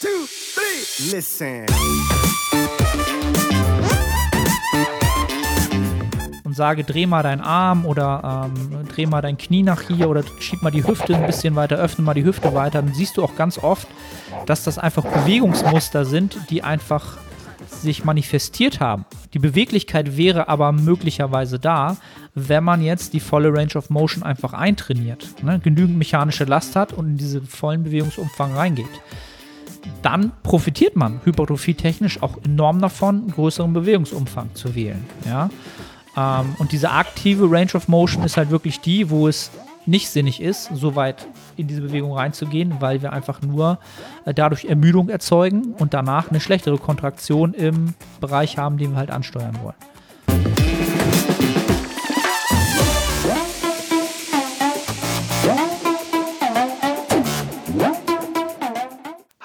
two, three. Listen. und sage, dreh mal deinen Arm oder ähm, dreh mal dein Knie nach hier oder schieb mal die Hüfte ein bisschen weiter, öffne mal die Hüfte weiter, dann siehst du auch ganz oft, dass das einfach Bewegungsmuster sind, die einfach sich manifestiert haben. Die Beweglichkeit wäre aber möglicherweise da, wenn man jetzt die volle Range of Motion einfach eintrainiert, ne? genügend mechanische Last hat und in diesen vollen Bewegungsumfang reingeht. Dann profitiert man hypertrophie-technisch auch enorm davon, einen größeren Bewegungsumfang zu wählen. Ja? Ähm, und diese aktive Range of Motion ist halt wirklich die, wo es nicht sinnig ist, so weit in diese Bewegung reinzugehen, weil wir einfach nur äh, dadurch Ermüdung erzeugen und danach eine schlechtere Kontraktion im Bereich haben, den wir halt ansteuern wollen.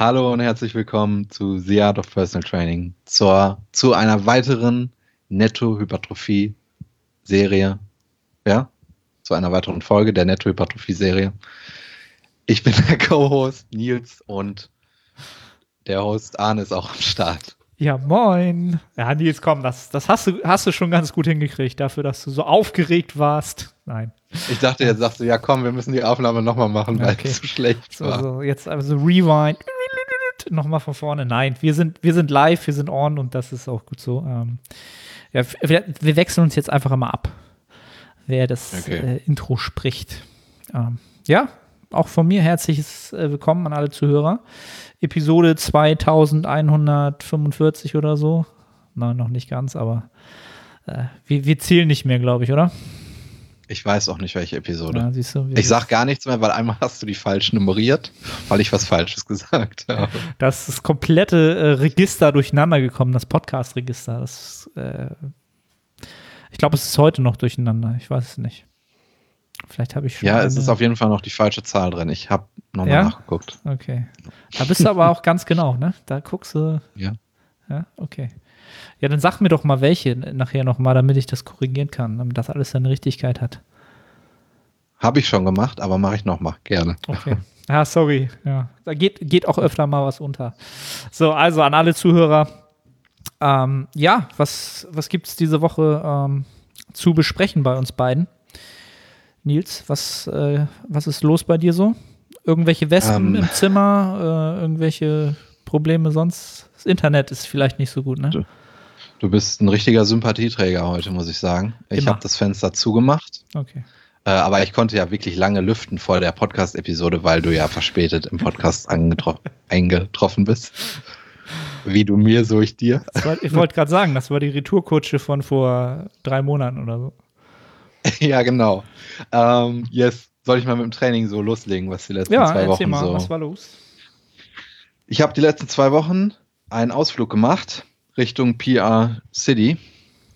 Hallo und herzlich willkommen zu The Art of Personal Training, zur, zu einer weiteren Netto-Hypertrophie-Serie. Ja, zu einer weiteren Folge der Netto-Hypertrophie-Serie. Ich bin der Co-Host Nils und der Host Arne ist auch am Start. Ja, moin. Ja, Nils, komm, das, das hast, du, hast du schon ganz gut hingekriegt, dafür, dass du so aufgeregt warst. Nein. Ich dachte, jetzt sagst du, ja komm, wir müssen die Aufnahme nochmal machen, weil okay. es so schlecht war. So, jetzt also Rewind. Nochmal von vorne. Nein, wir sind, wir sind live, wir sind on und das ist auch gut so. Ähm, ja, wir, wir, wechseln uns jetzt einfach immer ab, wer das okay. äh, Intro spricht. Ähm, ja, auch von mir herzliches äh, Willkommen an alle Zuhörer. Episode 2145 oder so. Nein, noch nicht ganz, aber äh, wir, wir zählen nicht mehr, glaube ich, oder? Ich weiß auch nicht, welche Episode. Ja, du, ich sag gar nichts mehr, weil einmal hast du die falsch nummeriert, weil ich was Falsches gesagt habe. Das ist das komplette äh, Register durcheinander gekommen, das Podcast-Register. Das, äh, ich glaube, es ist heute noch durcheinander. Ich weiß es nicht. Vielleicht habe ich schon. Ja, es ist auf jeden Fall noch die falsche Zahl drin. Ich habe nochmal ja? nachgeguckt. Okay. Da bist du aber auch ganz genau, ne? Da guckst du. Ja. Ja, okay. Ja, dann sag mir doch mal welche nachher nochmal, damit ich das korrigieren kann, damit das alles seine Richtigkeit hat. Habe ich schon gemacht, aber mache ich nochmal, gerne. Okay. Ah, sorry. Ja, da geht, geht auch öfter mal was unter. So, also an alle Zuhörer. Ähm, ja, was, was gibt es diese Woche ähm, zu besprechen bei uns beiden? Nils, was, äh, was ist los bei dir so? Irgendwelche Wespen ähm, im Zimmer? Äh, irgendwelche Probleme sonst? Das Internet ist vielleicht nicht so gut, ne? Du bist ein richtiger Sympathieträger heute, muss ich sagen. Ich habe das Fenster zugemacht. Okay. Äh, aber ich konnte ja wirklich lange lüften vor der Podcast-Episode, weil du ja verspätet im Podcast eingetroffen bist. Wie du mir, so ich dir. War, ich wollte gerade sagen, das war die Retourkutsche von vor drei Monaten oder so. ja, genau. Ähm, yes. Soll ich mal mit dem Training so loslegen, was die letzten ja, zwei Wochen mal, so. Was war los? Ich habe die letzten zwei Wochen einen Ausflug gemacht Richtung PR City.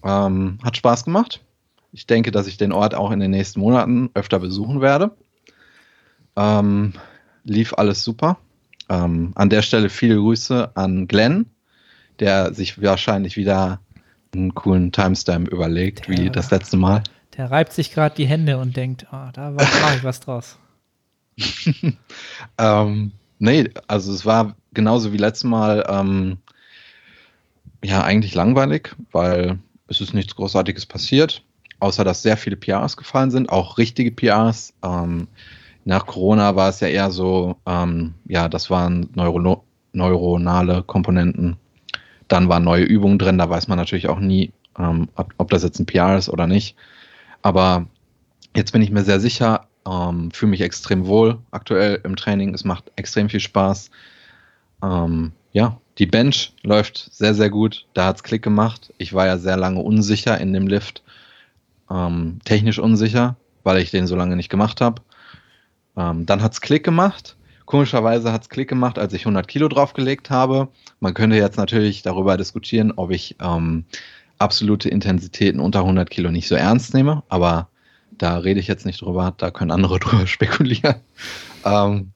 Ähm, hat Spaß gemacht. Ich denke, dass ich den Ort auch in den nächsten Monaten öfter besuchen werde. Ähm, lief alles super. Ähm, an der Stelle viele Grüße an Glenn, der sich wahrscheinlich wieder einen coolen Timestamp überlegt, der, wie das letzte Mal. Der reibt sich gerade die Hände und denkt, oh, da mache ich was draus. ähm, nee, also es war genauso wie letztes Mal ähm, ja, eigentlich langweilig, weil es ist nichts Großartiges passiert, außer dass sehr viele PRs gefallen sind, auch richtige PRs. Ähm, nach Corona war es ja eher so, ähm, ja, das waren Neuro neuronale Komponenten. Dann waren neue Übungen drin, da weiß man natürlich auch nie, ähm, ob, ob, das jetzt ein PR ist oder nicht. Aber jetzt bin ich mir sehr sicher, ähm, fühle mich extrem wohl aktuell im Training. Es macht extrem viel Spaß. Ähm, ja, die Bench läuft sehr, sehr gut. Da hat es Klick gemacht. Ich war ja sehr lange unsicher in dem Lift. Ähm, technisch unsicher, weil ich den so lange nicht gemacht habe. Ähm, dann hat es Klick gemacht. Komischerweise hat es Klick gemacht, als ich 100 Kilo draufgelegt habe. Man könnte jetzt natürlich darüber diskutieren, ob ich ähm, absolute Intensitäten unter 100 Kilo nicht so ernst nehme, aber da rede ich jetzt nicht drüber, da können andere drüber spekulieren. Ähm,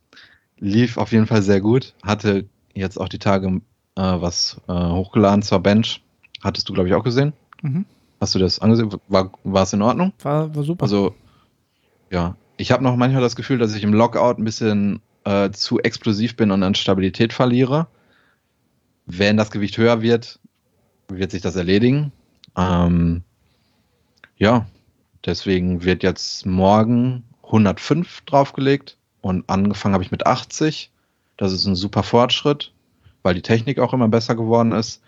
lief auf jeden Fall sehr gut, hatte jetzt auch die Tage äh, was äh, hochgeladen zur Bench. Hattest du, glaube ich, auch gesehen? Mhm. Hast du das angesehen? War, war es in Ordnung? War, war super. Also, ja. Ich habe noch manchmal das Gefühl, dass ich im Lockout ein bisschen äh, zu explosiv bin und an Stabilität verliere. Wenn das Gewicht höher wird, wird sich das erledigen. Ähm, ja, deswegen wird jetzt morgen 105 draufgelegt und angefangen habe ich mit 80. Das ist ein super Fortschritt, weil die Technik auch immer besser geworden ist.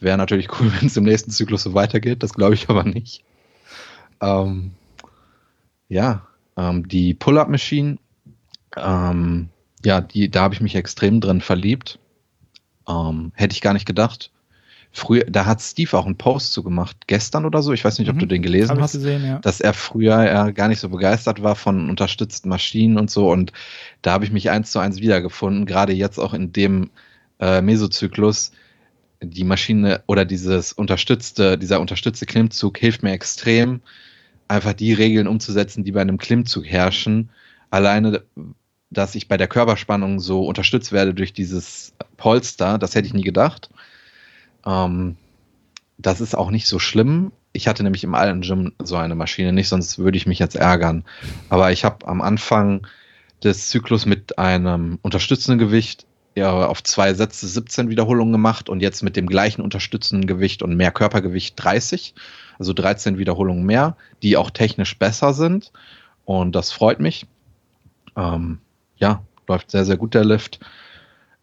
Wäre natürlich cool, wenn es im nächsten Zyklus so weitergeht. Das glaube ich aber nicht. Ähm, ja, ähm, die Pull-Up-Machine, ähm, ja, die, da habe ich mich extrem drin verliebt. Ähm, hätte ich gar nicht gedacht. Früher, da hat Steve auch einen Post zu gemacht, gestern oder so, ich weiß nicht, ob mhm. du den gelesen hast, gesehen, ja. dass er früher ja gar nicht so begeistert war von unterstützten Maschinen und so. Und da habe ich mich eins zu eins wiedergefunden, gerade jetzt auch in dem äh, Mesozyklus. Die Maschine oder dieses unterstützte, dieser unterstützte Klimmzug hilft mir extrem, einfach die Regeln umzusetzen, die bei einem Klimmzug herrschen. Alleine, dass ich bei der Körperspannung so unterstützt werde durch dieses Polster, das hätte ich nie gedacht. Ähm, das ist auch nicht so schlimm. Ich hatte nämlich im alten Gym so eine Maschine nicht, sonst würde ich mich jetzt ärgern. Aber ich habe am Anfang des Zyklus mit einem unterstützenden Gewicht ja, auf zwei Sätze 17 Wiederholungen gemacht und jetzt mit dem gleichen unterstützenden Gewicht und mehr Körpergewicht 30, also 13 Wiederholungen mehr, die auch technisch besser sind. Und das freut mich. Ähm, ja, läuft sehr, sehr gut der Lift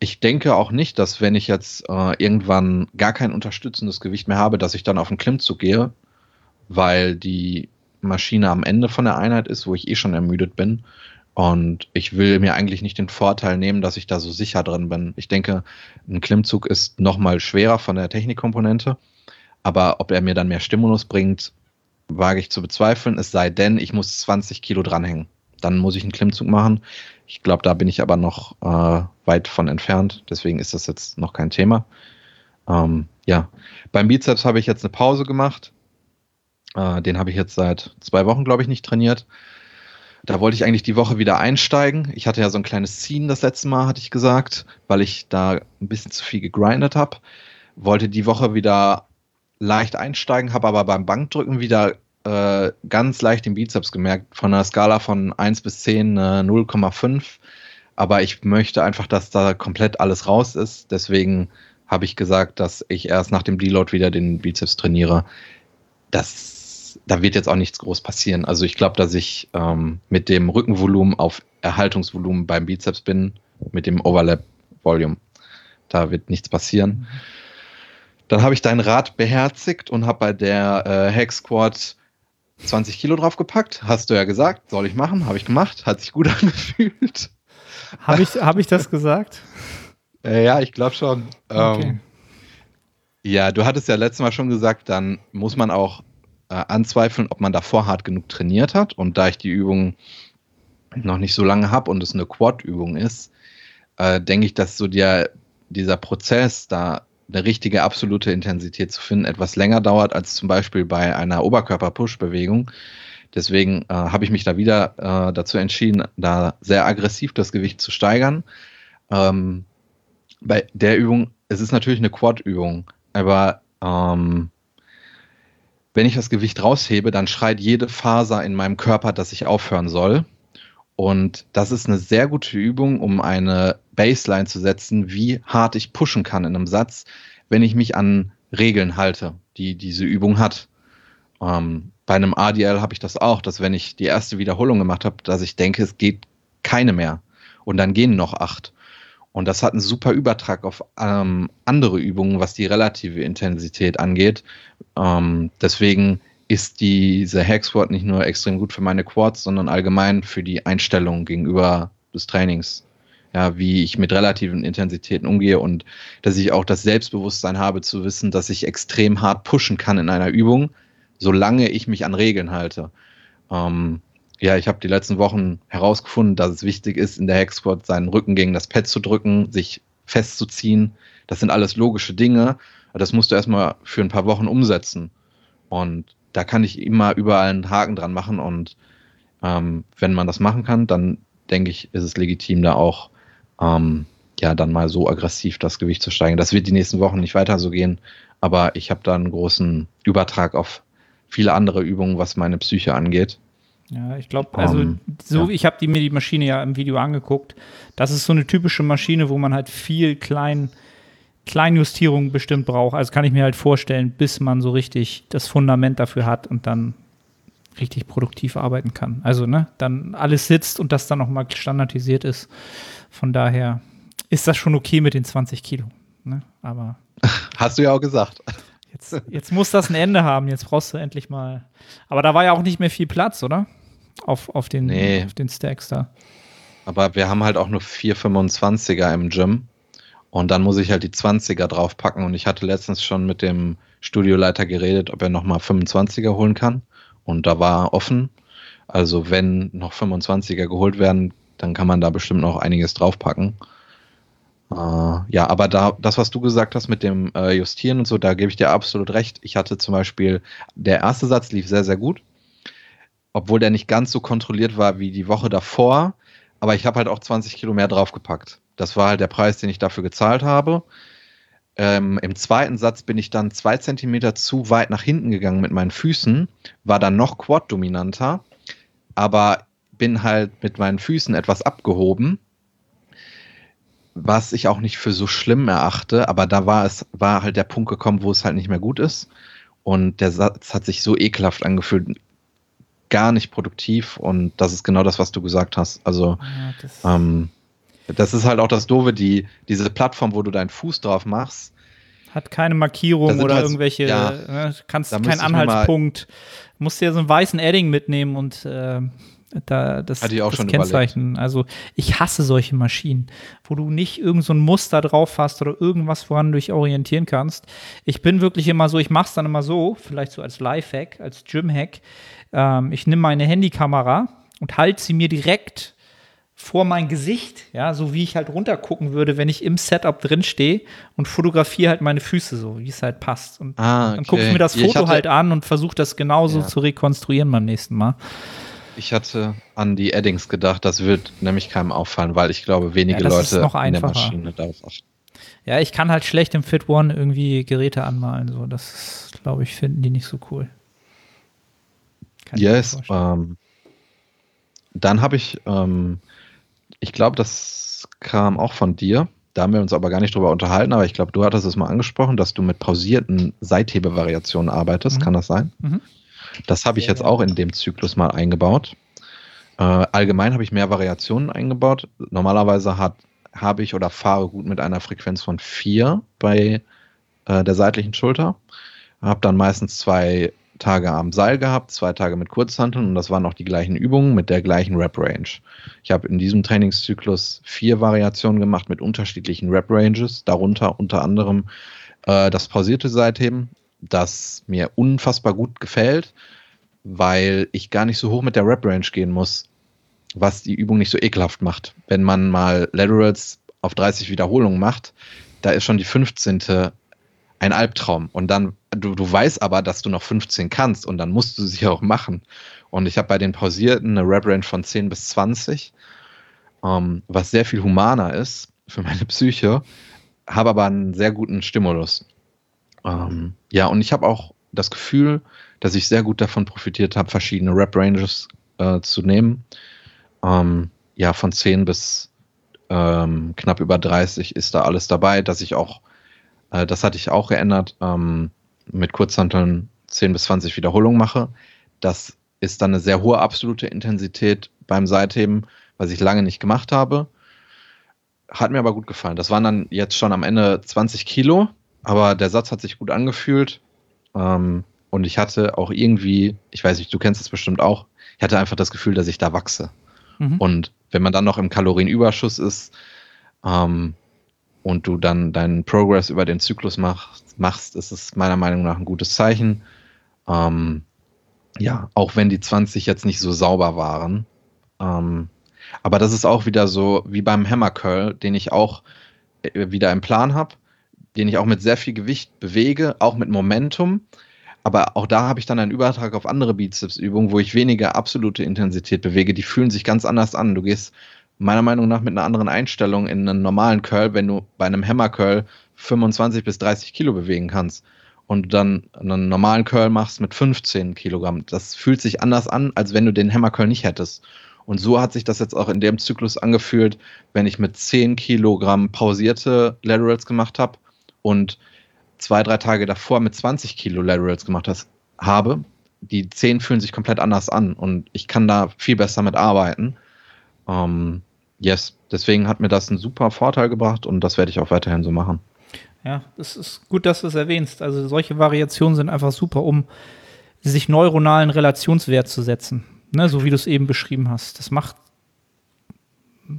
ich denke auch nicht, dass wenn ich jetzt äh, irgendwann gar kein unterstützendes Gewicht mehr habe, dass ich dann auf den Klimmzug gehe, weil die Maschine am Ende von der Einheit ist, wo ich eh schon ermüdet bin. Und ich will mir eigentlich nicht den Vorteil nehmen, dass ich da so sicher drin bin. Ich denke, ein Klimmzug ist nochmal schwerer von der Technikkomponente. Aber ob er mir dann mehr Stimulus bringt, wage ich zu bezweifeln. Es sei denn, ich muss 20 Kilo dranhängen. Dann muss ich einen Klimmzug machen. Ich glaube, da bin ich aber noch äh, weit von entfernt. Deswegen ist das jetzt noch kein Thema. Ähm, ja, beim Bizeps habe ich jetzt eine Pause gemacht. Äh, den habe ich jetzt seit zwei Wochen, glaube ich, nicht trainiert. Da wollte ich eigentlich die Woche wieder einsteigen. Ich hatte ja so ein kleines Ziehen das letzte Mal, hatte ich gesagt, weil ich da ein bisschen zu viel gegrindet habe. Wollte die Woche wieder leicht einsteigen, habe aber beim Bankdrücken wieder äh, ganz leicht den Bizeps gemerkt. Von einer Skala von 1 bis 10 äh, 0,5. Aber ich möchte einfach, dass da komplett alles raus ist. Deswegen habe ich gesagt, dass ich erst nach dem Deload wieder den Bizeps trainiere. Das, da wird jetzt auch nichts groß passieren. Also ich glaube, dass ich ähm, mit dem Rückenvolumen auf Erhaltungsvolumen beim Bizeps bin, mit dem Overlap-Volume. Da wird nichts passieren. Dann habe ich dein Rad beherzigt und habe bei der äh, Hack Squad 20 Kilo draufgepackt, hast du ja gesagt, soll ich machen, habe ich gemacht, hat sich gut angefühlt. Habe ich, hab ich das gesagt? Äh, ja, ich glaube schon. Okay. Ähm, ja, du hattest ja letztes Mal schon gesagt, dann muss man auch äh, anzweifeln, ob man davor hart genug trainiert hat. Und da ich die Übung noch nicht so lange habe und es eine Quad-Übung ist, äh, denke ich, dass so der, dieser Prozess da eine richtige absolute Intensität zu finden, etwas länger dauert als zum Beispiel bei einer Oberkörper-Push-Bewegung. Deswegen äh, habe ich mich da wieder äh, dazu entschieden, da sehr aggressiv das Gewicht zu steigern. Ähm, bei der Übung, es ist natürlich eine Quad-Übung, aber ähm, wenn ich das Gewicht raushebe, dann schreit jede Faser in meinem Körper, dass ich aufhören soll. Und das ist eine sehr gute Übung, um eine Baseline zu setzen, wie hart ich pushen kann in einem Satz, wenn ich mich an Regeln halte, die diese Übung hat. Ähm, bei einem ADL habe ich das auch, dass wenn ich die erste Wiederholung gemacht habe, dass ich denke, es geht keine mehr. Und dann gehen noch acht. Und das hat einen super Übertrag auf ähm, andere Übungen, was die relative Intensität angeht. Ähm, deswegen ist diese Hack nicht nur extrem gut für meine Quads, sondern allgemein für die Einstellung gegenüber des Trainings. Ja, wie ich mit relativen Intensitäten umgehe und dass ich auch das Selbstbewusstsein habe zu wissen, dass ich extrem hart pushen kann in einer Übung, solange ich mich an Regeln halte. Ähm, ja, ich habe die letzten Wochen herausgefunden, dass es wichtig ist, in der Squat seinen Rücken gegen das Pad zu drücken, sich festzuziehen. Das sind alles logische Dinge. Das musst du erstmal für ein paar Wochen umsetzen. Und da kann ich immer überall einen Haken dran machen und ähm, wenn man das machen kann, dann denke ich, ist es legitim, da auch ähm, ja dann mal so aggressiv das Gewicht zu steigen. Das wird die nächsten Wochen nicht weiter so gehen, aber ich habe da einen großen Übertrag auf viele andere Übungen, was meine Psyche angeht. Ja, ich glaube, also um, so, ja. ich habe mir die Maschine ja im Video angeguckt. Das ist so eine typische Maschine, wo man halt viel klein, Kleinjustierungen bestimmt braucht. Also kann ich mir halt vorstellen, bis man so richtig das Fundament dafür hat und dann richtig produktiv arbeiten kann. Also, ne, dann alles sitzt und das dann nochmal standardisiert ist. Von daher ist das schon okay mit den 20 Kilo. Ne? Aber. Hast du ja auch gesagt. Jetzt, jetzt muss das ein Ende haben. Jetzt brauchst du endlich mal. Aber da war ja auch nicht mehr viel Platz, oder? Auf, auf, den, nee. auf den Stacks da. Aber wir haben halt auch nur 425er im Gym. Und dann muss ich halt die 20er draufpacken. Und ich hatte letztens schon mit dem Studioleiter geredet, ob er nochmal 25er holen kann. Und da war offen. Also wenn noch 25er geholt werden, dann kann man da bestimmt noch einiges draufpacken. Äh, ja, aber da, das, was du gesagt hast mit dem äh, Justieren und so, da gebe ich dir absolut recht. Ich hatte zum Beispiel, der erste Satz lief sehr, sehr gut, obwohl der nicht ganz so kontrolliert war wie die Woche davor. Aber ich habe halt auch 20 Kilo mehr draufgepackt. Das war halt der Preis, den ich dafür gezahlt habe. Ähm, Im zweiten Satz bin ich dann zwei Zentimeter zu weit nach hinten gegangen mit meinen Füßen, war dann noch Quad-dominanter, aber bin halt mit meinen Füßen etwas abgehoben, was ich auch nicht für so schlimm erachte, aber da war es, war halt der Punkt gekommen, wo es halt nicht mehr gut ist. Und der Satz hat sich so ekelhaft angefühlt, gar nicht produktiv und das ist genau das, was du gesagt hast. Also ja, das ähm, das ist halt auch das Doofe, die, diese Plattform, wo du deinen Fuß drauf machst. Hat keine Markierung oder halt, irgendwelche, ja, ne, kannst keinen Anhaltspunkt. Musst dir so einen weißen Edding mitnehmen und äh, da das, Hatte ich auch das schon Kennzeichen. Überlegt. Also ich hasse solche Maschinen, wo du nicht irgend so ein Muster drauf hast oder irgendwas, woran du dich orientieren kannst. Ich bin wirklich immer so, ich mache es dann immer so, vielleicht so als Lifehack, als Gym-Hack. Ähm, ich nehme meine Handykamera und halte sie mir direkt vor mein Gesicht, ja, so wie ich halt runtergucken würde, wenn ich im Setup drin stehe und fotografiere halt meine Füße so, wie es halt passt. Und ah, okay. dann gucke ich mir das Foto halt an und versuche das genauso ja. zu rekonstruieren beim nächsten Mal. Ich hatte an die Addings gedacht, das wird nämlich keinem auffallen, weil ich glaube, wenige ja, Leute in der Maschine darauf achten. Ja, ich kann halt schlecht im Fit One irgendwie Geräte anmalen, so das glaube ich finden die nicht so cool. Kann yes, ähm, dann habe ich ähm, ich glaube, das kam auch von dir. Da haben wir uns aber gar nicht drüber unterhalten, aber ich glaube, du hattest es mal angesprochen, dass du mit pausierten Seithebevariationen arbeitest. Mhm. Kann das sein? Mhm. Das habe ich jetzt auch in dem Zyklus mal eingebaut. Äh, allgemein habe ich mehr Variationen eingebaut. Normalerweise habe ich oder fahre gut mit einer Frequenz von 4 bei äh, der seitlichen Schulter. Habe dann meistens zwei Tage am Seil gehabt, zwei Tage mit Kurzhanteln und das waren auch die gleichen Übungen mit der gleichen Rep-Range. Ich habe in diesem Trainingszyklus vier Variationen gemacht mit unterschiedlichen Rep-Ranges, darunter unter anderem äh, das pausierte Seitheben, das mir unfassbar gut gefällt, weil ich gar nicht so hoch mit der Rep-Range gehen muss, was die Übung nicht so ekelhaft macht. Wenn man mal Laterals auf 30 Wiederholungen macht, da ist schon die 15 ein Albtraum. Und dann, du, du weißt aber, dass du noch 15 kannst und dann musst du sie auch machen. Und ich habe bei den Pausierten eine Rep-Range von 10 bis 20, ähm, was sehr viel humaner ist für meine Psyche, habe aber einen sehr guten Stimulus. Ähm, ja, und ich habe auch das Gefühl, dass ich sehr gut davon profitiert habe, verschiedene Rep-Ranges äh, zu nehmen. Ähm, ja, von 10 bis ähm, knapp über 30 ist da alles dabei, dass ich auch äh, das hatte ich auch geändert, ähm, mit Kurzhanteln 10 bis 20 Wiederholungen mache. Das ist dann eine sehr hohe absolute Intensität beim Seitheben, was ich lange nicht gemacht habe. Hat mir aber gut gefallen. Das waren dann jetzt schon am Ende 20 Kilo, aber der Satz hat sich gut angefühlt. Ähm, und ich hatte auch irgendwie, ich weiß nicht, du kennst es bestimmt auch, ich hatte einfach das Gefühl, dass ich da wachse. Mhm. Und wenn man dann noch im Kalorienüberschuss ist, ähm, und du dann deinen Progress über den Zyklus machst, machst ist es meiner Meinung nach ein gutes Zeichen. Ähm, ja, auch wenn die 20 jetzt nicht so sauber waren. Ähm, aber das ist auch wieder so wie beim Hammer Curl, den ich auch äh, wieder im Plan habe, den ich auch mit sehr viel Gewicht bewege, auch mit Momentum. Aber auch da habe ich dann einen Übertrag auf andere Bizepsübungen, wo ich weniger absolute Intensität bewege. Die fühlen sich ganz anders an. Du gehst meiner Meinung nach mit einer anderen Einstellung in einen normalen Curl, wenn du bei einem Hammer Curl 25 bis 30 Kilo bewegen kannst. und dann einen normalen Curl machst mit 15 Kilogramm, das fühlt sich anders an, als wenn du den Hammer Curl nicht hättest. Und so hat sich das jetzt auch in dem Zyklus angefühlt, wenn ich mit 10 Kilogramm pausierte Laterals gemacht habe und zwei, drei Tage davor mit 20 Kilo Laterals gemacht has, habe. Die 10 fühlen sich komplett anders an und ich kann da viel besser mit arbeiten. Ähm, yes, deswegen hat mir das einen super Vorteil gebracht und das werde ich auch weiterhin so machen. Ja, es ist gut, dass du es erwähnst. Also solche Variationen sind einfach super, um sich neuronalen Relationswert zu setzen. Ne, so wie du es eben beschrieben hast. Das macht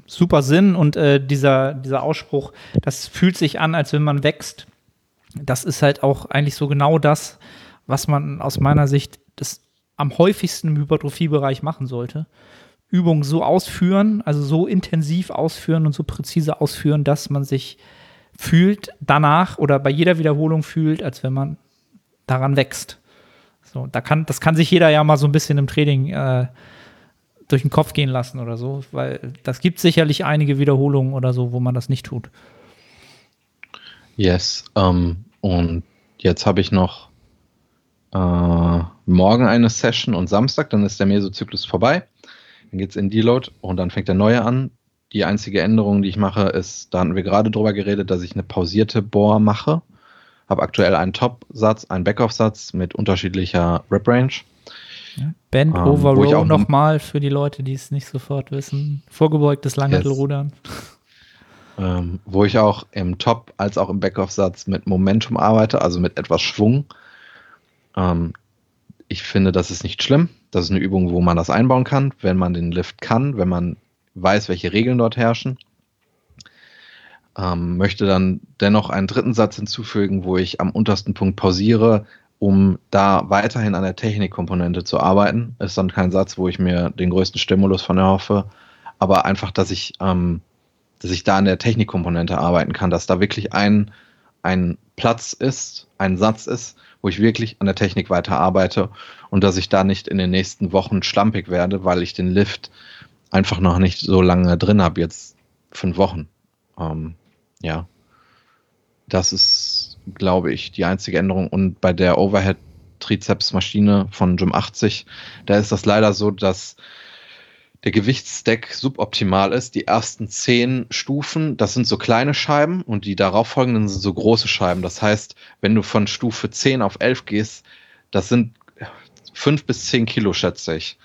super Sinn und äh, dieser, dieser Ausspruch, das fühlt sich an, als wenn man wächst. Das ist halt auch eigentlich so genau das, was man aus meiner Sicht das am häufigsten im Hypertrophiebereich machen sollte. Übungen so ausführen, also so intensiv ausführen und so präzise ausführen, dass man sich fühlt danach oder bei jeder Wiederholung fühlt, als wenn man daran wächst. So, da kann, das kann sich jeder ja mal so ein bisschen im Training äh, durch den Kopf gehen lassen oder so, weil das gibt sicherlich einige Wiederholungen oder so, wo man das nicht tut. Yes, um, ähm, und jetzt habe ich noch äh, morgen eine Session und Samstag, dann ist der Mesozyklus vorbei. Dann geht es in Deload und dann fängt der neue an. Die einzige Änderung, die ich mache, ist, da hatten wir gerade drüber geredet, dass ich eine pausierte Bohr mache. Habe aktuell einen Top-Satz, einen Backoff-Satz mit unterschiedlicher Rep-Range. Ja. Bend ähm, over Row nochmal für die Leute, die es nicht sofort wissen. Vorgebeugtes Langhantelrudern. Yes. Ähm, wo ich auch im Top als auch im Backoff-Satz mit Momentum arbeite, also mit etwas Schwung. Ähm, ich finde, das ist nicht schlimm. Das ist eine Übung, wo man das einbauen kann, wenn man den Lift kann, wenn man weiß, welche Regeln dort herrschen. Ähm, möchte dann dennoch einen dritten Satz hinzufügen, wo ich am untersten Punkt pausiere, um da weiterhin an der Technikkomponente zu arbeiten. Ist dann kein Satz, wo ich mir den größten Stimulus von erhoffe, aber einfach, dass ich, ähm, dass ich da an der Technikkomponente arbeiten kann, dass da wirklich ein, ein Platz ist, ein Satz ist, wo ich wirklich an der Technik weiter arbeite und dass ich da nicht in den nächsten Wochen schlampig werde, weil ich den Lift einfach noch nicht so lange drin habe, jetzt fünf Wochen. Ähm, ja, das ist, glaube ich, die einzige Änderung. Und bei der Overhead Trizeps-Maschine von Gym 80, da ist das leider so, dass der Gewichtsstack suboptimal ist. Die ersten zehn Stufen, das sind so kleine Scheiben und die darauffolgenden sind so große Scheiben. Das heißt, wenn du von Stufe 10 auf 11 gehst, das sind fünf bis zehn Kilo, schätze ich.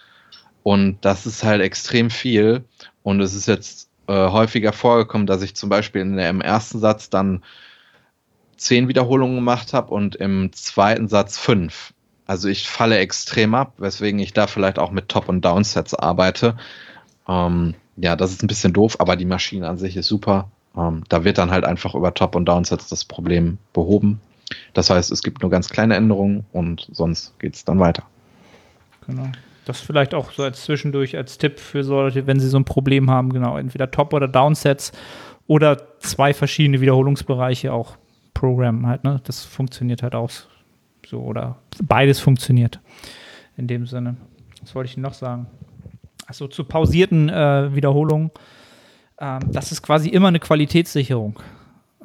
Und das ist halt extrem viel. Und es ist jetzt äh, häufiger vorgekommen, dass ich zum Beispiel in der, im ersten Satz dann zehn Wiederholungen gemacht habe und im zweiten Satz fünf. Also ich falle extrem ab, weswegen ich da vielleicht auch mit Top- und Downsets arbeite. Ähm, ja, das ist ein bisschen doof, aber die Maschine an sich ist super. Ähm, da wird dann halt einfach über Top- und Downsets das Problem behoben. Das heißt, es gibt nur ganz kleine Änderungen und sonst geht es dann weiter. Genau. Das vielleicht auch so als zwischendurch als Tipp für solche, wenn sie so ein Problem haben, genau, entweder Top- oder Downsets oder zwei verschiedene Wiederholungsbereiche auch Programmen halt, ne? Das funktioniert halt auch so oder beides funktioniert in dem Sinne. Was wollte ich noch sagen? Achso, zu pausierten äh, Wiederholungen. Ähm, das ist quasi immer eine Qualitätssicherung.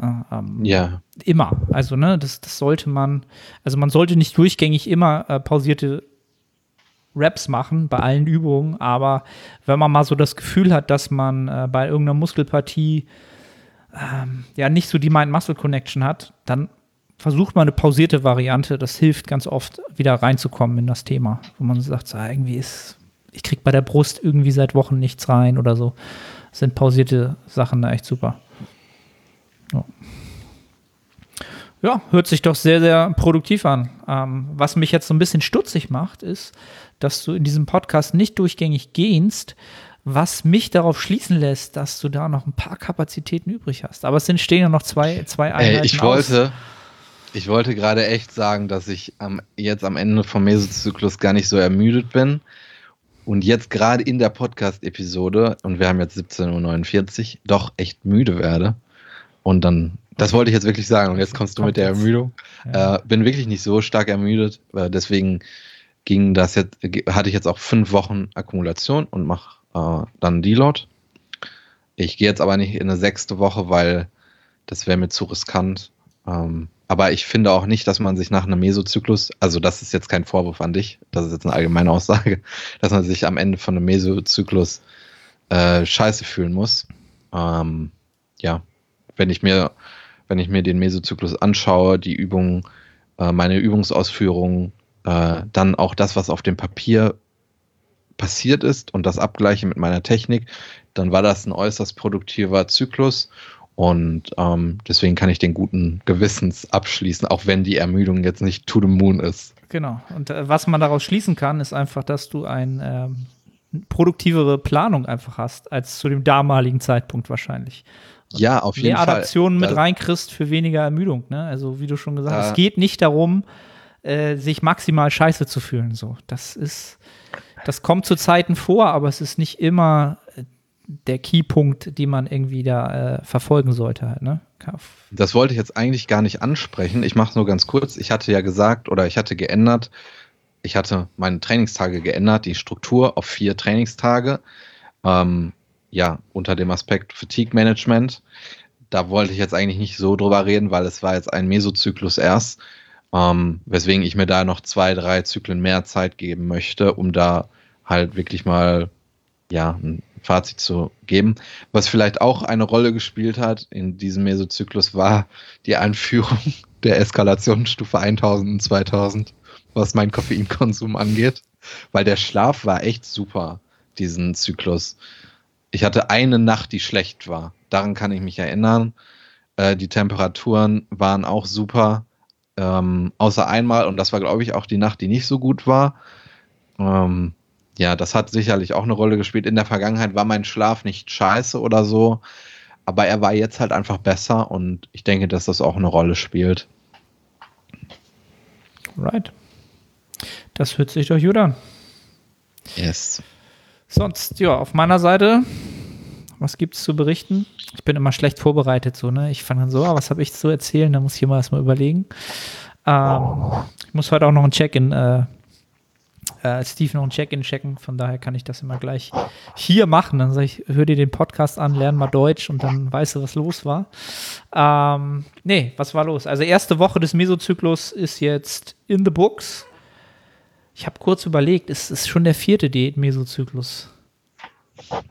Äh, ähm, ja. Immer. Also, ne, das, das sollte man, also man sollte nicht durchgängig immer äh, pausierte Raps machen bei allen Übungen, aber wenn man mal so das Gefühl hat, dass man äh, bei irgendeiner Muskelpartie ähm, ja nicht so die Mind-Muscle-Connection hat, dann versucht man eine pausierte Variante. Das hilft ganz oft, wieder reinzukommen in das Thema, wo man sagt, so, irgendwie ist, ich krieg bei der Brust irgendwie seit Wochen nichts rein oder so. Das sind pausierte Sachen da echt super. Ja. Ja, hört sich doch sehr, sehr produktiv an. Ähm, was mich jetzt so ein bisschen stutzig macht, ist, dass du in diesem Podcast nicht durchgängig gehst, was mich darauf schließen lässt, dass du da noch ein paar Kapazitäten übrig hast. Aber es stehen ja noch zwei, zwei Einheiten Ey, ich wollte, aus. ich wollte gerade echt sagen, dass ich am, jetzt am Ende vom Mesozyklus gar nicht so ermüdet bin. Und jetzt gerade in der Podcast-Episode, und wir haben jetzt 17.49 Uhr, doch echt müde werde. Und dann das wollte ich jetzt wirklich sagen. Und jetzt kommst du mit der Ermüdung. Ja. Äh, bin wirklich nicht so stark ermüdet. Deswegen ging das jetzt, hatte ich jetzt auch fünf Wochen Akkumulation und mache äh, dann Deload. Ich gehe jetzt aber nicht in eine sechste Woche, weil das wäre mir zu riskant. Ähm, aber ich finde auch nicht, dass man sich nach einem Mesozyklus, also das ist jetzt kein Vorwurf an dich, das ist jetzt eine allgemeine Aussage, dass man sich am Ende von einem Mesozyklus äh, scheiße fühlen muss. Ähm, ja, wenn ich mir, wenn ich mir den Mesozyklus anschaue, die Übungen, äh, meine Übungsausführungen, äh, dann auch das, was auf dem Papier passiert ist und das abgleiche mit meiner Technik, dann war das ein äußerst produktiver Zyklus und ähm, deswegen kann ich den guten Gewissens abschließen, auch wenn die Ermüdung jetzt nicht to the moon ist. Genau. Und äh, was man daraus schließen kann, ist einfach, dass du ein ähm, produktivere Planung einfach hast, als zu dem damaligen Zeitpunkt wahrscheinlich. Und ja, auf jeden Fall. Mehr Adaptionen mit reinkriegst für weniger Ermüdung. Ne? Also wie du schon gesagt hast, es geht nicht darum, äh, sich maximal scheiße zu fühlen. So, das ist, das kommt zu Zeiten vor, aber es ist nicht immer äh, der Keypunkt, den man irgendwie da äh, verfolgen sollte. Halt, ne? Das wollte ich jetzt eigentlich gar nicht ansprechen. Ich mache es nur ganz kurz. Ich hatte ja gesagt oder ich hatte geändert, ich hatte meine Trainingstage geändert, die Struktur auf vier Trainingstage. Ähm, ja, unter dem Aspekt Fatigue Management. Da wollte ich jetzt eigentlich nicht so drüber reden, weil es war jetzt ein Mesozyklus erst. Ähm, weswegen ich mir da noch zwei, drei Zyklen mehr Zeit geben möchte, um da halt wirklich mal ja, ein Fazit zu geben. Was vielleicht auch eine Rolle gespielt hat in diesem Mesozyklus war die Einführung der Eskalationsstufe 1000 und 2000, was mein Koffeinkonsum angeht, weil der Schlaf war echt super, diesen Zyklus. Ich hatte eine Nacht, die schlecht war. Daran kann ich mich erinnern. Äh, die Temperaturen waren auch super. Ähm, außer einmal, und das war, glaube ich, auch die Nacht, die nicht so gut war. Ähm, ja, das hat sicherlich auch eine Rolle gespielt. In der Vergangenheit war mein Schlaf nicht scheiße oder so, aber er war jetzt halt einfach besser und ich denke, dass das auch eine Rolle spielt. Right. Das hört sich doch gut an. Yes. Sonst, ja, auf meiner Seite, was gibt es zu berichten? Ich bin immer schlecht vorbereitet, so, ne? Ich fange dann so, ah, was habe ich zu erzählen? Da muss ich immer erstmal überlegen. Ähm, ich muss heute auch noch ein Check-in äh, äh, Steve noch ein Check-in checken. Von daher kann ich das immer gleich hier machen. Dann sage ich, hör dir den Podcast an, lern mal Deutsch und dann weißt du, was los war. Ähm, nee, was war los? Also erste Woche des Mesozyklus ist jetzt in the books. Ich habe kurz überlegt, ist es schon der vierte Diät-Mesozyklus?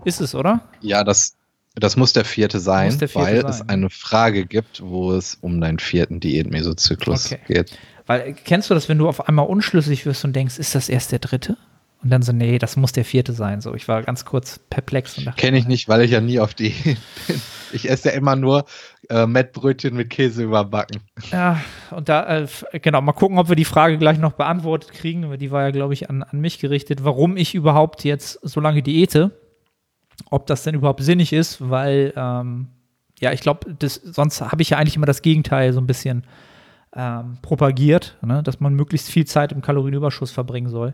Ist es, oder? Ja, das, das muss der vierte sein, der vierte weil sein. es eine Frage gibt, wo es um deinen vierten Diät-Mesozyklus okay. geht. Weil kennst du das, wenn du auf einmal unschlüssig wirst und denkst, ist das erst der dritte? Und dann so, nee, das muss der vierte sein. So, ich war ganz kurz perplex und dachte. Kenne ich nicht, weil ich ja nie auf die bin. Ich esse ja immer nur äh, Mettbrötchen mit Käse überbacken. Ja, und da, äh, genau, mal gucken, ob wir die Frage gleich noch beantwortet kriegen. Die war ja, glaube ich, an, an mich gerichtet, warum ich überhaupt jetzt so lange diete. Ob das denn überhaupt sinnig ist, weil, ähm, ja, ich glaube, sonst habe ich ja eigentlich immer das Gegenteil so ein bisschen ähm, propagiert, ne, dass man möglichst viel Zeit im Kalorienüberschuss verbringen soll.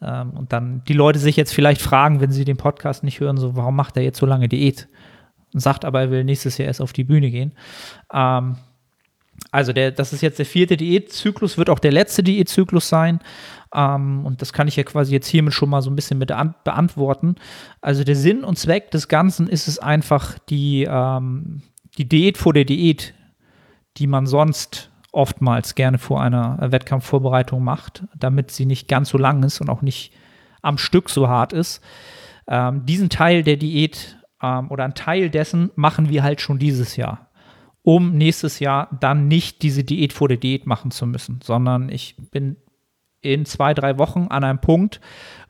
Ähm, und dann die Leute sich jetzt vielleicht fragen, wenn sie den Podcast nicht hören, so, warum macht er jetzt so lange Diät? Und sagt aber, er will nächstes Jahr erst auf die Bühne gehen. Ähm, also der, das ist jetzt der vierte Diätzyklus, wird auch der letzte Diätzyklus sein. Ähm, und das kann ich ja quasi jetzt hiermit schon mal so ein bisschen mit beantworten. Also der Sinn und Zweck des Ganzen ist es einfach, die, ähm, die Diät vor der Diät, die man sonst oftmals gerne vor einer Wettkampfvorbereitung macht, damit sie nicht ganz so lang ist und auch nicht am Stück so hart ist. Ähm, diesen Teil der Diät ähm, oder einen Teil dessen machen wir halt schon dieses Jahr, um nächstes Jahr dann nicht diese Diät vor der Diät machen zu müssen, sondern ich bin in zwei, drei Wochen an einem Punkt,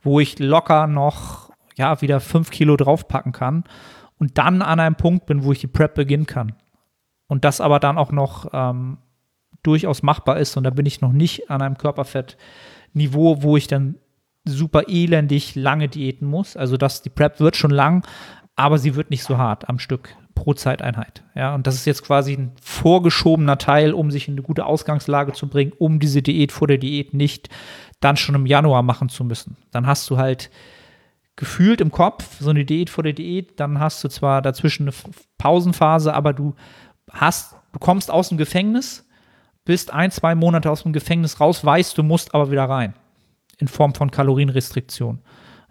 wo ich locker noch ja, wieder fünf Kilo draufpacken kann und dann an einem Punkt bin, wo ich die Prep beginnen kann. Und das aber dann auch noch ähm, durchaus machbar ist. Und da bin ich noch nicht an einem Körperfettniveau, wo ich dann super elendig lange diäten muss. Also das, die Prep wird schon lang, aber sie wird nicht so hart am Stück pro Zeiteinheit. Ja, und das ist jetzt quasi ein vorgeschobener Teil, um sich in eine gute Ausgangslage zu bringen, um diese Diät vor der Diät nicht dann schon im Januar machen zu müssen. Dann hast du halt gefühlt im Kopf so eine Diät vor der Diät, dann hast du zwar dazwischen eine Pausenphase, aber du hast, du kommst aus dem Gefängnis, bist ein, zwei Monate aus dem Gefängnis raus, weißt, du musst aber wieder rein. In Form von Kalorienrestriktion.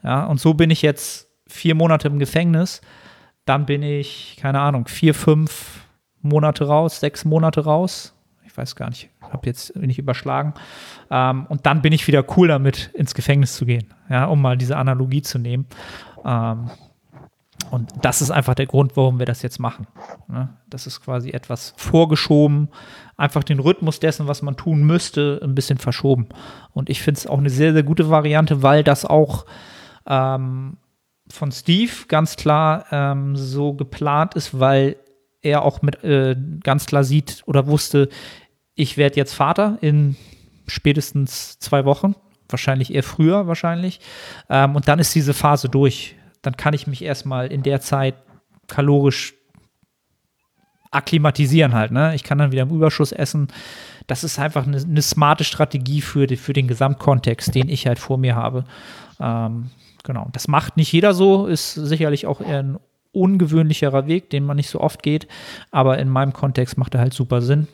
Ja, und so bin ich jetzt vier Monate im Gefängnis. Dann bin ich, keine Ahnung, vier, fünf Monate raus, sechs Monate raus. Ich weiß gar nicht, habe jetzt nicht überschlagen. Ähm, und dann bin ich wieder cool damit, ins Gefängnis zu gehen, ja, um mal diese Analogie zu nehmen. Ähm, und das ist einfach der Grund, warum wir das jetzt machen. Ne? Das ist quasi etwas vorgeschoben, einfach den Rhythmus dessen, was man tun müsste, ein bisschen verschoben. Und ich finde es auch eine sehr, sehr gute Variante, weil das auch ähm, von Steve ganz klar ähm, so geplant ist, weil er auch mit äh, ganz klar sieht oder wusste, ich werde jetzt Vater in spätestens zwei Wochen, wahrscheinlich eher früher wahrscheinlich. Ähm, und dann ist diese Phase durch. Dann kann ich mich erstmal in der Zeit kalorisch akklimatisieren halt. Ne? Ich kann dann wieder im Überschuss essen. Das ist einfach eine, eine smarte Strategie für, die, für den Gesamtkontext, den ich halt vor mir habe. Ähm, genau. Das macht nicht jeder so, ist sicherlich auch eher ein ungewöhnlicherer Weg, den man nicht so oft geht. Aber in meinem Kontext macht er halt super Sinn.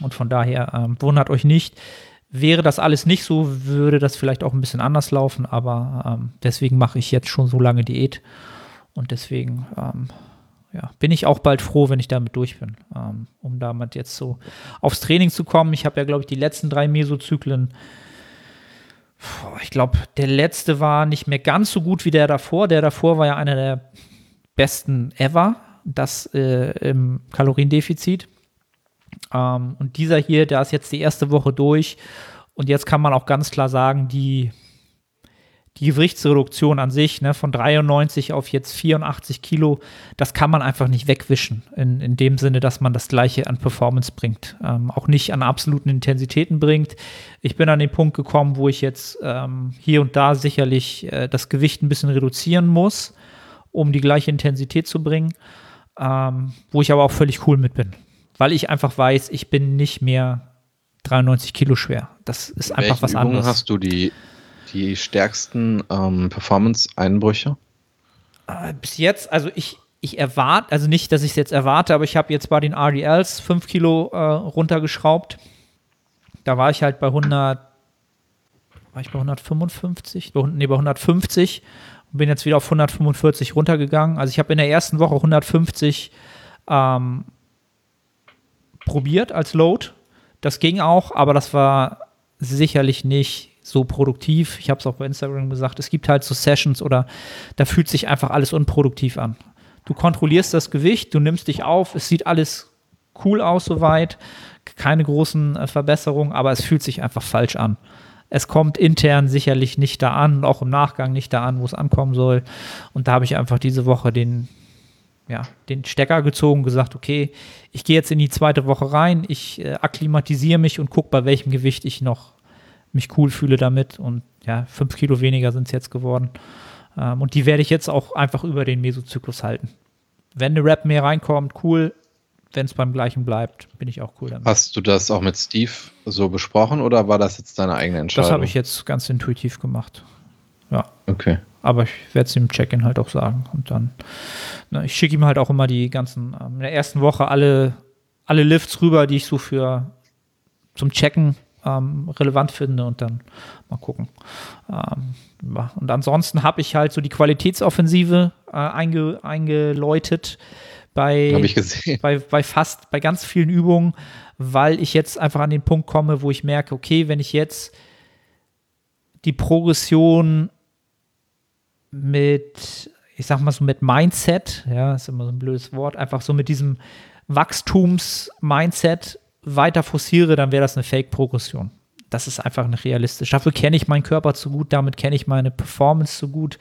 Und von daher ähm, wundert euch nicht. Wäre das alles nicht so, würde das vielleicht auch ein bisschen anders laufen. Aber ähm, deswegen mache ich jetzt schon so lange Diät. Und deswegen ähm, ja, bin ich auch bald froh, wenn ich damit durch bin, ähm, um damit jetzt so aufs Training zu kommen. Ich habe ja, glaube ich, die letzten drei Mesozyklen. Ich glaube, der letzte war nicht mehr ganz so gut wie der davor. Der davor war ja einer der besten ever, das äh, im Kaloriendefizit. Ähm, und dieser hier, da ist jetzt die erste Woche durch. Und jetzt kann man auch ganz klar sagen, die die Gewichtsreduktion an sich, ne, von 93 auf jetzt 84 Kilo, das kann man einfach nicht wegwischen. In, in dem Sinne, dass man das Gleiche an Performance bringt. Ähm, auch nicht an absoluten Intensitäten bringt. Ich bin an den Punkt gekommen, wo ich jetzt ähm, hier und da sicherlich äh, das Gewicht ein bisschen reduzieren muss, um die gleiche Intensität zu bringen. Ähm, wo ich aber auch völlig cool mit bin. Weil ich einfach weiß, ich bin nicht mehr 93 Kilo schwer. Das ist einfach was Übungen anderes. hast du die die stärksten ähm, Performance-Einbrüche? Äh, bis jetzt, also ich, ich erwarte, also nicht, dass ich es jetzt erwarte, aber ich habe jetzt bei den RDLs 5 Kilo äh, runtergeschraubt. Da war ich halt bei 100, war ich bei 155? nee, bei 150 und bin jetzt wieder auf 145 runtergegangen. Also ich habe in der ersten Woche 150 ähm, probiert als Load. Das ging auch, aber das war sicherlich nicht so produktiv. Ich habe es auch bei Instagram gesagt, es gibt halt so Sessions oder da fühlt sich einfach alles unproduktiv an. Du kontrollierst das Gewicht, du nimmst dich auf, es sieht alles cool aus soweit, keine großen äh, Verbesserungen, aber es fühlt sich einfach falsch an. Es kommt intern sicherlich nicht da an, auch im Nachgang nicht da an, wo es ankommen soll. Und da habe ich einfach diese Woche den, ja, den Stecker gezogen, gesagt, okay, ich gehe jetzt in die zweite Woche rein, ich äh, akklimatisiere mich und gucke, bei welchem Gewicht ich noch mich cool fühle damit. Und ja, fünf Kilo weniger sind es jetzt geworden. Ähm, und die werde ich jetzt auch einfach über den Mesozyklus halten. Wenn eine Rap mehr reinkommt, cool. Wenn es beim gleichen bleibt, bin ich auch cool damit. Hast du das auch mit Steve so besprochen oder war das jetzt deine eigene Entscheidung? Das habe ich jetzt ganz intuitiv gemacht. Ja. Okay. Aber ich werde es im Check-in halt auch sagen. Und dann, ne, ich schicke ihm halt auch immer die ganzen, ähm, in der ersten Woche alle, alle Lifts rüber, die ich so für zum Checken ähm, relevant finde und dann mal gucken. Ähm. Und ansonsten habe ich halt so die Qualitätsoffensive äh, einge, eingeläutet bei, bei, bei fast, bei ganz vielen Übungen, weil ich jetzt einfach an den Punkt komme, wo ich merke, okay, wenn ich jetzt die Progression mit, ich sag mal so mit Mindset, ja, ist immer so ein blödes Wort, einfach so mit diesem Wachstums-Mindset weiter forciere, dann wäre das eine Fake-Progression. Das ist einfach nicht realistisch. Dafür kenne ich meinen Körper zu gut, damit kenne ich meine Performance zu gut.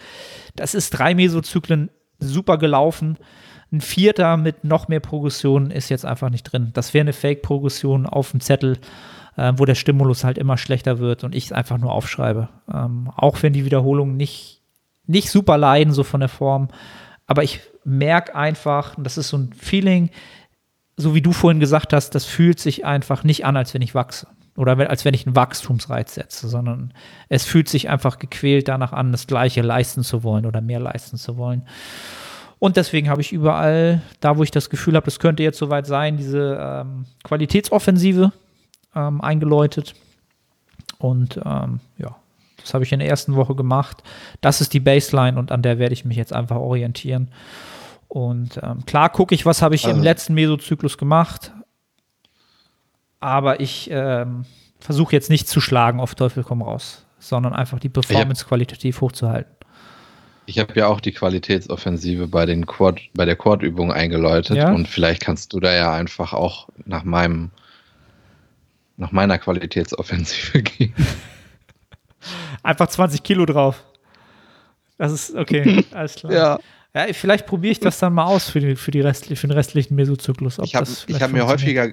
Das ist drei Mesozyklen super gelaufen. Ein vierter mit noch mehr Progression ist jetzt einfach nicht drin. Das wäre eine Fake-Progression auf dem Zettel, äh, wo der Stimulus halt immer schlechter wird und ich es einfach nur aufschreibe. Ähm, auch wenn die Wiederholungen nicht, nicht super leiden, so von der Form. Aber ich merke einfach, das ist so ein Feeling, so wie du vorhin gesagt hast, das fühlt sich einfach nicht an, als wenn ich wachse. Oder als wenn ich einen Wachstumsreiz setze, sondern es fühlt sich einfach gequält danach an, das Gleiche leisten zu wollen oder mehr leisten zu wollen. Und deswegen habe ich überall, da wo ich das Gefühl habe, das könnte jetzt soweit sein, diese ähm, Qualitätsoffensive ähm, eingeläutet. Und ähm, ja, das habe ich in der ersten Woche gemacht. Das ist die Baseline und an der werde ich mich jetzt einfach orientieren. Und ähm, klar gucke ich, was habe ich also. im letzten Mesozyklus gemacht. aber ich ähm, versuche jetzt nicht zu schlagen auf Teufel komm raus, sondern einfach die Performance qualitativ hochzuhalten. Ich habe ja auch die Qualitätsoffensive bei den Quad, bei der Quad-Übung eingeläutet Ja. und vielleicht kannst du da ja einfach auch nach meinem nach meiner Qualitätsoffensive gehen. Einfach 20 Kilo drauf. Das ist okay, alles klar. Ja, vielleicht probiere ich das dann mal aus für, die, für, die restli für den restlichen Mesozyklus. ob Ich habe hab mir häufiger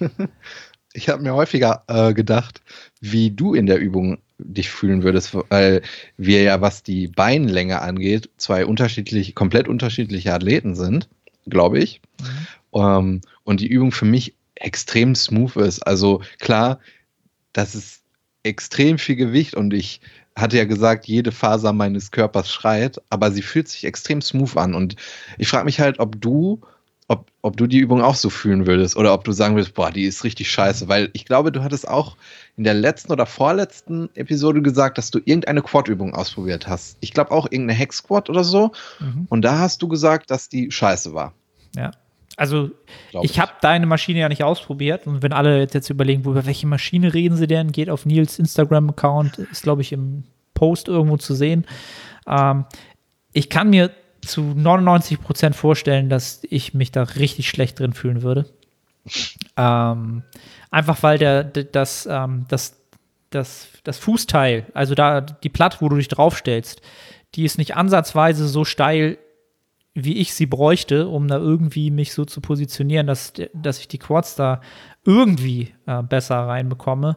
ich habe mir häufiger äh, gedacht, wie du in der Übung dich fühlen würdest, weil wir ja, was die Beinlänge angeht, zwei unterschiedlich, komplett unterschiedliche Athleten sind, glaube ich. Mhm. Ähm, und die Übung für mich extrem smooth ist. Also klar, das ist extrem viel Gewicht und ich hatte ja gesagt, jede Faser meines Körpers schreit, aber sie fühlt sich extrem smooth an. Und ich frage mich halt, ob du, ob, ob du die Übung auch so fühlen würdest oder ob du sagen würdest, boah, die ist richtig scheiße. Weil ich glaube, du hattest auch in der letzten oder vorletzten Episode gesagt, dass du irgendeine Quad-Übung ausprobiert hast. Ich glaube auch irgendeine Hex-Squad oder so. Mhm. Und da hast du gesagt, dass die scheiße war. Ja. Also, glaub ich habe deine Maschine ja nicht ausprobiert. Und wenn alle jetzt, jetzt überlegen, über welche Maschine reden sie denn, geht auf Nils Instagram-Account, ist, glaube ich, im Post irgendwo zu sehen. Ähm, ich kann mir zu 99 Prozent vorstellen, dass ich mich da richtig schlecht drin fühlen würde. Ähm, einfach weil der, das, ähm, das, das, das Fußteil, also da die Platte, wo du dich draufstellst, die ist nicht ansatzweise so steil, wie ich sie bräuchte, um da irgendwie mich so zu positionieren, dass, dass ich die Quads da irgendwie äh, besser reinbekomme.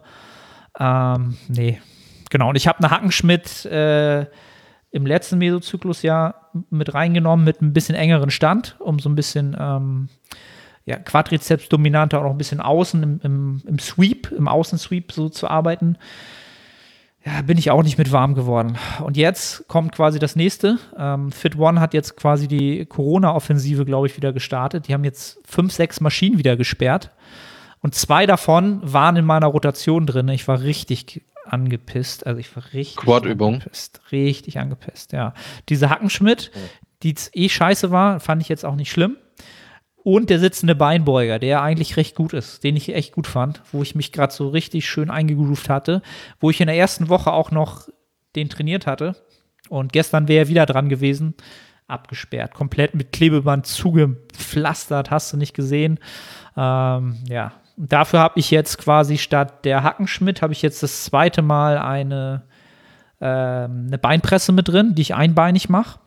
Ähm, nee, genau. Und ich habe eine Hackenschmidt äh, im letzten Mesozyklus ja mit reingenommen mit ein bisschen engeren Stand, um so ein bisschen ähm, ja, Quadrizeps dominanter auch noch ein bisschen außen im, im, im Sweep, im Außensweep so zu arbeiten. Ja, bin ich auch nicht mit warm geworden. Und jetzt kommt quasi das nächste. Ähm, Fit One hat jetzt quasi die Corona-Offensive, glaube ich, wieder gestartet. Die haben jetzt fünf, sechs Maschinen wieder gesperrt. Und zwei davon waren in meiner Rotation drin. Ich war richtig angepisst. Also ich war richtig Quad-Übung? angepisst. Richtig angepisst, ja. Diese Hackenschmidt, die eh scheiße war, fand ich jetzt auch nicht schlimm. Und der sitzende Beinbeuger, der eigentlich recht gut ist, den ich echt gut fand, wo ich mich gerade so richtig schön eingegroovt hatte, wo ich in der ersten Woche auch noch den trainiert hatte. Und gestern wäre er wieder dran gewesen, abgesperrt, komplett mit Klebeband zugepflastert, hast du nicht gesehen. Ähm, ja, dafür habe ich jetzt quasi statt der Hackenschmidt, habe ich jetzt das zweite Mal eine, ähm, eine Beinpresse mit drin, die ich einbeinig mache.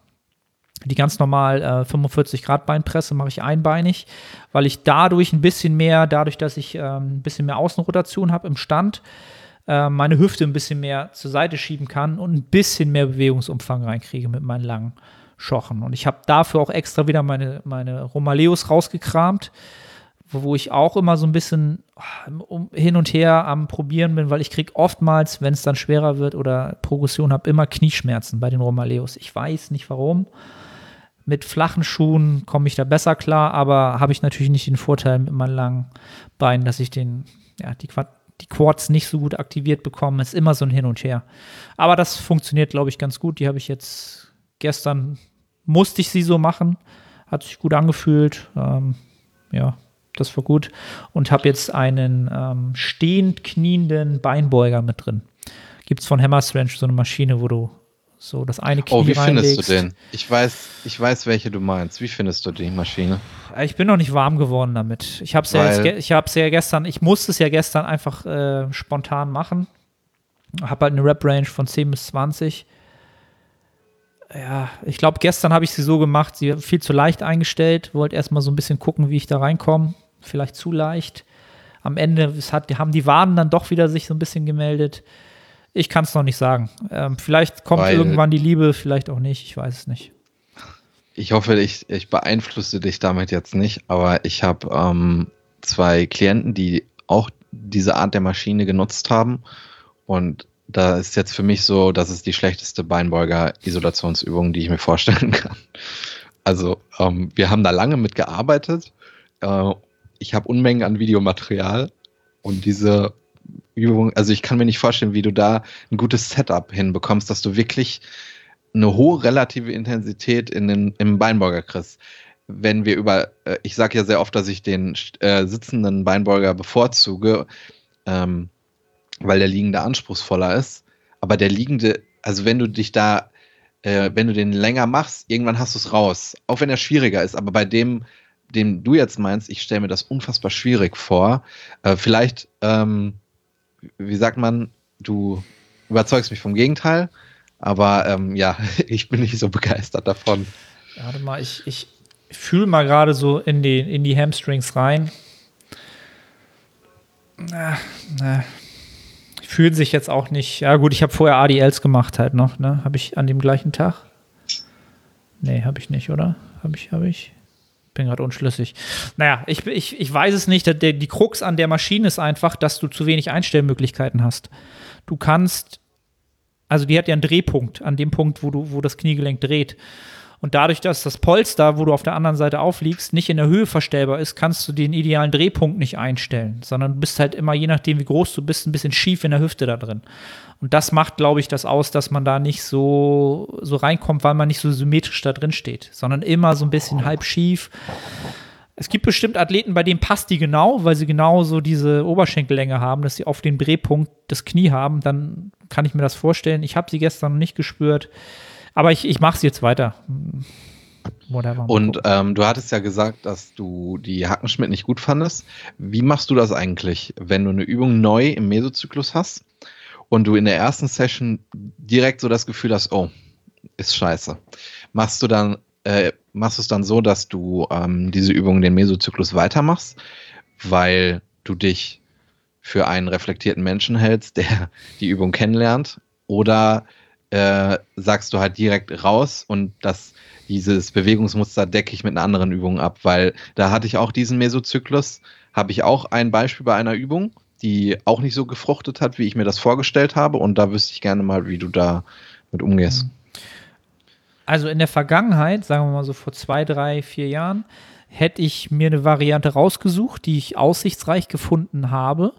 Die ganz normal äh, 45 Grad Beinpresse mache ich einbeinig, weil ich dadurch ein bisschen mehr, dadurch, dass ich ähm, ein bisschen mehr Außenrotation habe im Stand, äh, meine Hüfte ein bisschen mehr zur Seite schieben kann und ein bisschen mehr Bewegungsumfang reinkriege mit meinen langen Schochen. Und ich habe dafür auch extra wieder meine, meine Romaleos rausgekramt, wo ich auch immer so ein bisschen um, hin und her am Probieren bin, weil ich kriege oftmals, wenn es dann schwerer wird oder Progression habe, immer Knieschmerzen bei den Romaleos. Ich weiß nicht warum. Mit flachen Schuhen komme ich da besser klar, aber habe ich natürlich nicht den Vorteil mit meinen langen Beinen, dass ich den, ja, die, Quad, die Quads nicht so gut aktiviert bekomme. Ist immer so ein Hin und Her. Aber das funktioniert, glaube ich, ganz gut. Die habe ich jetzt gestern, musste ich sie so machen. Hat sich gut angefühlt. Ähm, ja, das war gut. Und habe jetzt einen ähm, stehend knienden Beinbeuger mit drin. Gibt es von Hammer Strength so eine Maschine, wo du so das eine Knie Oh, wie findest reinlegst. du den? Ich weiß, ich weiß, welche du meinst. Wie findest du die Maschine? Ich bin noch nicht warm geworden damit. Ich habe es ja, jetzt ich hab's ja gestern, ich musste es ja gestern einfach äh, spontan machen. Habe halt eine Rep-Range von 10 bis 20. Ja, ich glaube, gestern habe ich sie so gemacht, sie viel zu leicht eingestellt. Wollte erstmal so ein bisschen gucken, wie ich da reinkomme. Vielleicht zu leicht. Am Ende hat, haben die Waden dann doch wieder sich so ein bisschen gemeldet. Ich kann es noch nicht sagen. Ähm, vielleicht kommt Weil- irgendwann die Liebe, vielleicht auch nicht. Ich weiß es nicht. Ich hoffe, ich, ich beeinflusse dich damit jetzt nicht, aber ich habe ähm, zwei Klienten, die auch diese Art der Maschine genutzt haben. Und da ist jetzt für mich so, das ist die schlechteste Beinbeuger-Isolationsübung, die ich mir vorstellen kann. Also, ähm, wir haben da lange mit gearbeitet. Äh, ich habe Unmengen an Videomaterial und diese Übung, also ich kann mir nicht vorstellen, wie du da ein gutes Setup hinbekommst, dass du wirklich eine hohe relative Intensität in den, im Beinbeuger kriegst. wenn wir über, äh, ich sage ja sehr oft, dass ich den äh, sitzenden Beinbeuger bevorzuge, ähm, weil der liegende anspruchsvoller ist. Aber der liegende, also wenn du dich da, äh, wenn du den länger machst, irgendwann hast du es raus. Auch wenn er schwieriger ist. Aber bei dem, den du jetzt meinst, ich stelle mir das unfassbar schwierig vor. Äh, vielleicht, ähm, wie sagt man, du überzeugst mich vom Gegenteil. Aber ähm, ja, ich bin nicht so begeistert davon. Warte mal, ich, ich fühle mal gerade so in die, in die Hamstrings rein. Na, na. Fühlen sich jetzt auch nicht. Ja, gut, ich habe vorher ADLs gemacht halt noch, ne? Habe ich an dem gleichen Tag? Nee, habe ich nicht, oder? Habe ich, habe ich? Bin gerade unschlüssig. Naja, ich, ich, ich weiß es nicht. Der, die Krux an der Maschine ist einfach, dass du zu wenig Einstellmöglichkeiten hast. Du kannst, also die hat ja einen Drehpunkt an dem Punkt, wo, du, wo das Kniegelenk dreht. Und dadurch, dass das Polster, wo du auf der anderen Seite aufliegst, nicht in der Höhe verstellbar ist, kannst du den idealen Drehpunkt nicht einstellen, sondern du bist halt immer, je nachdem, wie groß du bist, ein bisschen schief in der Hüfte da drin. Und das macht, glaube ich, das aus, dass man da nicht so, so reinkommt, weil man nicht so symmetrisch da drin steht, sondern immer so ein bisschen halb schief. Es gibt bestimmt Athleten, bei denen passt die genau, weil sie genau so diese Oberschenkellänge haben, dass sie auf den Drehpunkt das Knie haben. Dann kann ich mir das vorstellen. Ich habe sie gestern noch nicht gespürt. Aber ich, ich mache es jetzt weiter. Whatever. Und ähm, du hattest ja gesagt, dass du die Hackenschmidt nicht gut fandest. Wie machst du das eigentlich, wenn du eine Übung neu im Mesozyklus hast und du in der ersten Session direkt so das Gefühl hast, oh, ist scheiße. Machst du dann, äh, machst es dann so, dass du ähm, diese Übung den Mesozyklus weitermachst, weil du dich für einen reflektierten Menschen hältst, der die Übung kennenlernt? Oder äh, sagst du halt direkt raus und das, dieses Bewegungsmuster decke ich mit einer anderen Übung ab, weil da hatte ich auch diesen Mesozyklus, habe ich auch ein Beispiel bei einer Übung, die auch nicht so gefruchtet hat, wie ich mir das vorgestellt habe und da wüsste ich gerne mal, wie du da mit umgehst. Also in der Vergangenheit, sagen wir mal so vor zwei, drei, vier Jahren, hätte ich mir eine Variante rausgesucht, die ich aussichtsreich gefunden habe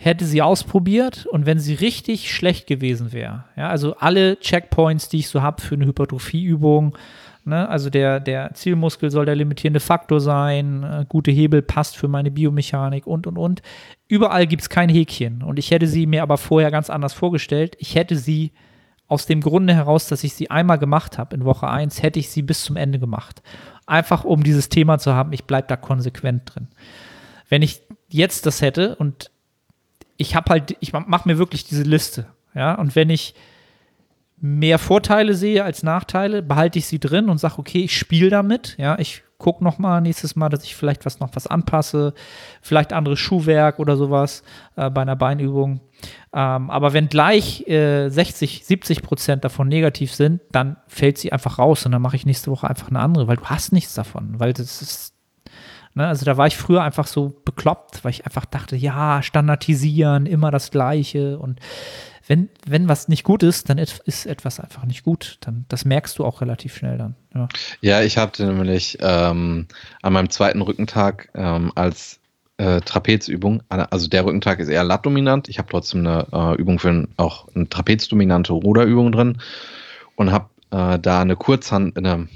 hätte sie ausprobiert und wenn sie richtig schlecht gewesen wäre, ja, also alle Checkpoints, die ich so habe für eine Hypertrophieübung, ne, also der, der Zielmuskel soll der limitierende Faktor sein, äh, gute Hebel passt für meine Biomechanik und und und. Überall gibt es kein Häkchen und ich hätte sie mir aber vorher ganz anders vorgestellt. Ich hätte sie aus dem Grunde heraus, dass ich sie einmal gemacht habe in Woche 1, hätte ich sie bis zum Ende gemacht. Einfach um dieses Thema zu haben, ich bleibe da konsequent drin. Wenn ich jetzt das hätte und ich habe halt, ich mache mir wirklich diese Liste. Ja, und wenn ich mehr Vorteile sehe als Nachteile, behalte ich sie drin und sage, okay, ich spiele damit. Ja, ich gucke noch mal nächstes Mal, dass ich vielleicht was noch was anpasse, vielleicht anderes Schuhwerk oder sowas äh, bei einer Beinübung. Ähm, aber wenn gleich äh, 60, 70 Prozent davon negativ sind, dann fällt sie einfach raus und dann mache ich nächste Woche einfach eine andere, weil du hast nichts davon, weil das ist Ne? Also da war ich früher einfach so bekloppt, weil ich einfach dachte, ja, standardisieren, immer das Gleiche. Und wenn, wenn was nicht gut ist, dann ist etwas einfach nicht gut. Dann, das merkst du auch relativ schnell dann. Ja, ja ich hatte nämlich ähm, an meinem zweiten Rückentag ähm, als äh, Trapezübung, also der Rückentag ist eher lat-dominant. Ich habe trotzdem eine äh, Übung für ein, auch eine trapezdominante Ruderübung drin und habe äh, da eine Kurzhand, eine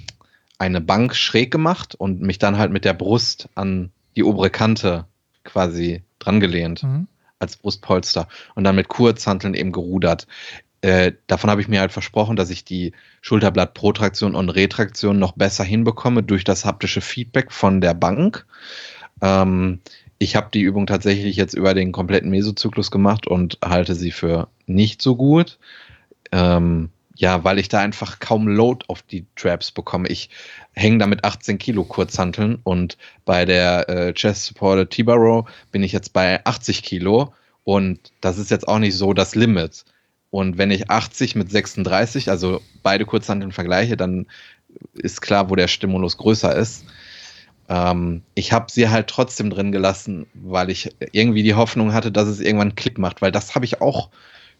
eine Bank schräg gemacht und mich dann halt mit der Brust an die obere Kante quasi dran gelehnt mhm. als Brustpolster und dann mit Kurzhanteln eben gerudert. Äh, davon habe ich mir halt versprochen, dass ich die Schulterblattprotraktion und Retraktion noch besser hinbekomme durch das haptische Feedback von der Bank. Ähm, ich habe die Übung tatsächlich jetzt über den kompletten Mesozyklus gemacht und halte sie für nicht so gut. Ähm, ja, weil ich da einfach kaum Load auf die Traps bekomme. Ich hänge da mit 18 Kilo Kurzhanteln und bei der äh, Chest Supported T-Bar bin ich jetzt bei 80 Kilo und das ist jetzt auch nicht so das Limit. Und wenn ich 80 mit 36, also beide Kurzhanteln vergleiche, dann ist klar, wo der Stimulus größer ist. Ähm, ich habe sie halt trotzdem drin gelassen, weil ich irgendwie die Hoffnung hatte, dass es irgendwann Klick macht, weil das habe ich auch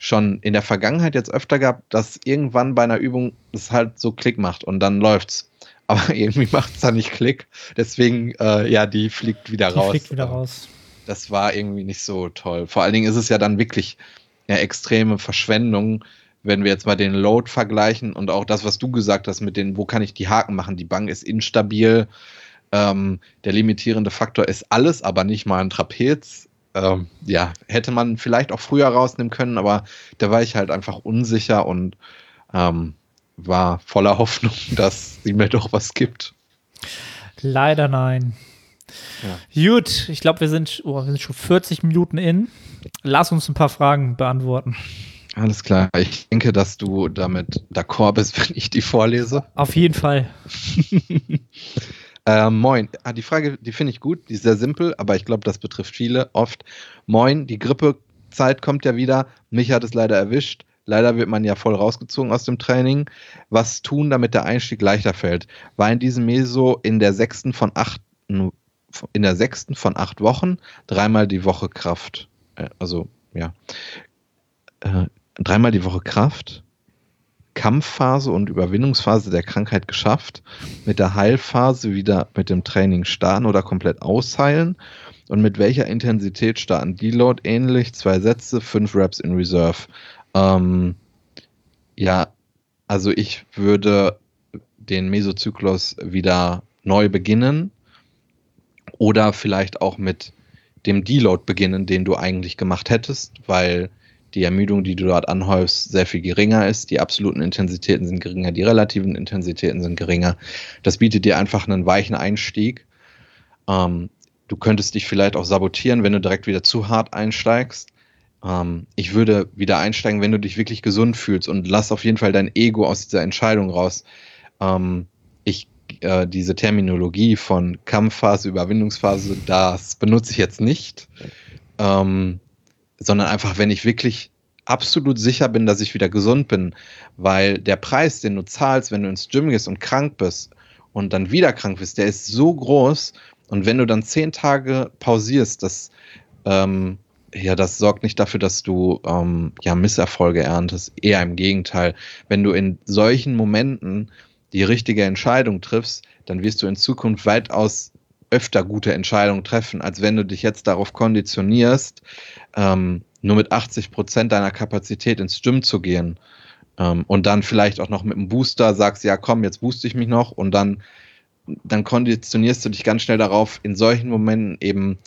schon in der Vergangenheit jetzt öfter gehabt, dass irgendwann bei einer Übung es halt so Klick macht und dann läuft's. Aber irgendwie macht es da nicht Klick. Deswegen, äh, ja, die fliegt wieder die raus. Fliegt wieder raus. Das war irgendwie nicht so toll. Vor allen Dingen ist es ja dann wirklich eine extreme Verschwendung, wenn wir jetzt mal den Load vergleichen und auch das, was du gesagt hast mit den, wo kann ich die Haken machen? Die Bank ist instabil. Ähm, der limitierende Faktor ist alles, aber nicht mal ein Trapez. Ähm, ja, hätte man vielleicht auch früher rausnehmen können, aber da war ich halt einfach unsicher und ähm, war voller Hoffnung, dass sie mir doch was gibt. Leider nein. Ja. Gut, ich glaube, wir, sind, oh, wir sind schon 40 Minuten in. Lass uns ein paar Fragen beantworten. Alles klar. Ich denke, dass du damit d'accord bist, wenn ich die vorlese. Auf jeden Fall. äh, moin. Ah, die Frage, die finde ich gut. Die ist sehr simpel, aber ich glaube, das betrifft viele oft. Moin, die Grippezeit kommt ja wieder. Mich hat es leider erwischt. Leider wird man ja voll rausgezogen aus dem Training. Was tun, damit der Einstieg leichter fällt? War in diesem Meso in der sechsten von acht, in der sechsten von acht Wochen dreimal die Woche Kraft. Äh, also, ja. Äh, dreimal die Woche Kraft, Kampfphase und Überwindungsphase der Krankheit geschafft, mit der Heilphase wieder mit dem Training starten oder komplett ausheilen und mit welcher Intensität starten? Deload ähnlich, zwei Sätze, fünf Reps in Reserve. Ähm, ja, also ich würde den Mesozyklus wieder neu beginnen oder vielleicht auch mit dem Deload beginnen, den du eigentlich gemacht hättest, weil die Ermüdung, die du dort anhäufst, sehr viel geringer ist. Die absoluten Intensitäten sind geringer, die relativen Intensitäten sind geringer. Das bietet dir einfach einen weichen Einstieg. Ähm, du könntest dich vielleicht auch sabotieren, wenn du direkt wieder zu hart einsteigst. Ähm, ich würde wieder einsteigen, wenn du dich wirklich gesund fühlst und lass auf jeden Fall dein Ego aus dieser Entscheidung raus. Ähm, ich äh, diese Terminologie von Kampfphase, Überwindungsphase, das benutze ich jetzt nicht, ähm, sondern einfach, wenn ich wirklich absolut sicher bin, dass ich wieder gesund bin, weil der Preis, den du zahlst, wenn du ins Gym gehst und krank bist und dann wieder krank bist, der ist so groß und wenn du dann zehn Tage pausierst, das ähm, ja, das sorgt nicht dafür, dass du ähm, ja Misserfolge erntest. Eher im Gegenteil. Wenn du in solchen Momenten die richtige Entscheidung triffst, dann wirst du in Zukunft weitaus öfter gute Entscheidungen treffen, als wenn du dich jetzt darauf konditionierst, ähm, nur mit 80 Prozent deiner Kapazität ins Gym zu gehen ähm, und dann vielleicht auch noch mit einem Booster sagst, ja komm, jetzt booste ich mich noch und dann, dann konditionierst du dich ganz schnell darauf, in solchen Momenten eben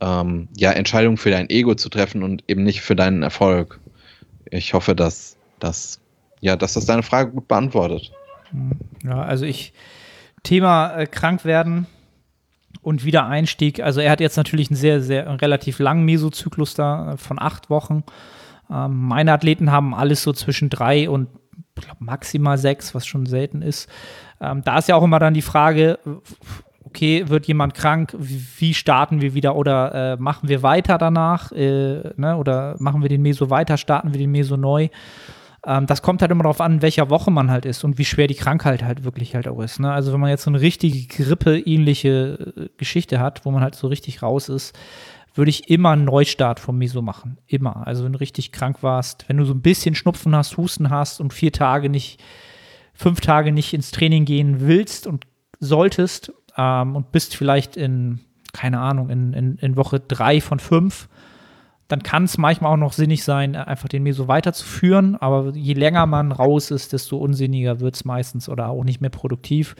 ähm, ja, Entscheidungen für dein Ego zu treffen und eben nicht für deinen Erfolg. Ich hoffe, dass, dass, ja, dass das deine Frage gut beantwortet. Ja, also ich, Thema äh, krank werden und Wiedereinstieg. Also er hat jetzt natürlich einen sehr, sehr relativ langen Mesozyklus da äh, von acht Wochen. Ähm, meine Athleten haben alles so zwischen drei und glaub, maximal sechs, was schon selten ist. Ähm, da ist ja auch immer dann die Frage, okay, wird jemand krank, wie starten wir wieder oder äh, machen wir weiter danach äh, ne? oder machen wir den Meso weiter, starten wir den Meso neu. Ähm, das kommt halt immer darauf an, welcher Woche man halt ist und wie schwer die Krankheit halt wirklich halt auch ist. Ne? Also wenn man jetzt so eine richtige Grippe-ähnliche äh, Geschichte hat, wo man halt so richtig raus ist, würde ich immer einen Neustart vom Meso machen. Immer. Also wenn du richtig krank warst, wenn du so ein bisschen Schnupfen hast, Husten hast und vier Tage nicht, fünf Tage nicht ins Training gehen willst und solltest ähm, und bist vielleicht in, keine Ahnung, in, in, in Woche drei von fünf, dann kann es manchmal auch noch sinnig sein, einfach den Meso weiterzuführen. Aber je länger man raus ist, desto unsinniger wird es meistens oder auch nicht mehr produktiv.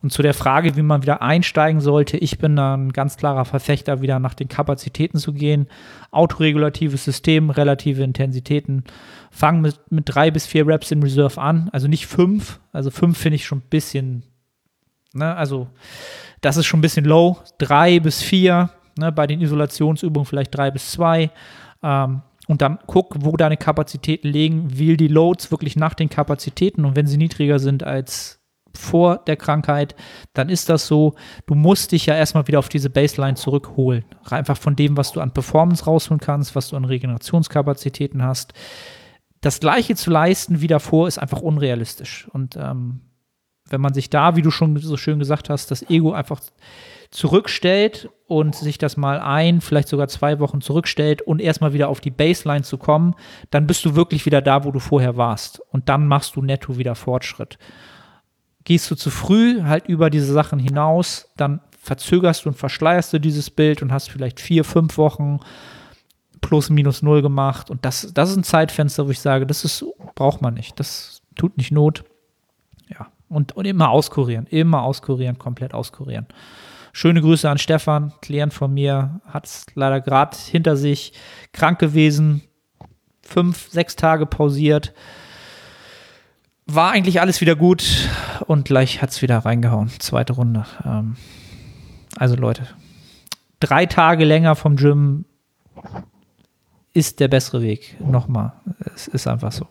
Und zu der Frage, wie man wieder einsteigen sollte, ich bin da ein ganz klarer Verfechter, wieder nach den Kapazitäten zu gehen. Autoregulatives System, relative Intensitäten. Fangen mit, mit drei bis vier Reps in Reserve an. Also nicht fünf. Also fünf finde ich schon ein bisschen, ne, also das ist schon ein bisschen low. Drei bis vier Ne, bei den Isolationsübungen vielleicht drei bis zwei. Ähm, und dann guck, wo deine Kapazitäten liegen, wähl die Loads wirklich nach den Kapazitäten und wenn sie niedriger sind als vor der Krankheit, dann ist das so. Du musst dich ja erstmal wieder auf diese Baseline zurückholen. Einfach von dem, was du an Performance rausholen kannst, was du an Regenerationskapazitäten hast. Das Gleiche zu leisten wie davor ist einfach unrealistisch. Und ähm, wenn man sich da, wie du schon so schön gesagt hast, das Ego einfach zurückstellt und sich das mal ein, vielleicht sogar zwei Wochen zurückstellt und erstmal wieder auf die Baseline zu kommen, dann bist du wirklich wieder da, wo du vorher warst. Und dann machst du netto wieder Fortschritt. Gehst du zu früh halt über diese Sachen hinaus, dann verzögerst du und verschleierst du dieses Bild und hast vielleicht vier, fünf Wochen plus minus null gemacht. Und das, das ist ein Zeitfenster, wo ich sage, das ist, braucht man nicht. Das tut nicht Not. Ja. Und, und immer auskurieren, immer auskurieren, komplett auskurieren. Schöne Grüße an Stefan, Klient von mir, hat es leider gerade hinter sich, krank gewesen, fünf, sechs Tage pausiert. War eigentlich alles wieder gut und gleich hat es wieder reingehauen. Zweite Runde. Ähm, also Leute, drei Tage länger vom Gym ist der bessere Weg. Nochmal, es ist einfach so.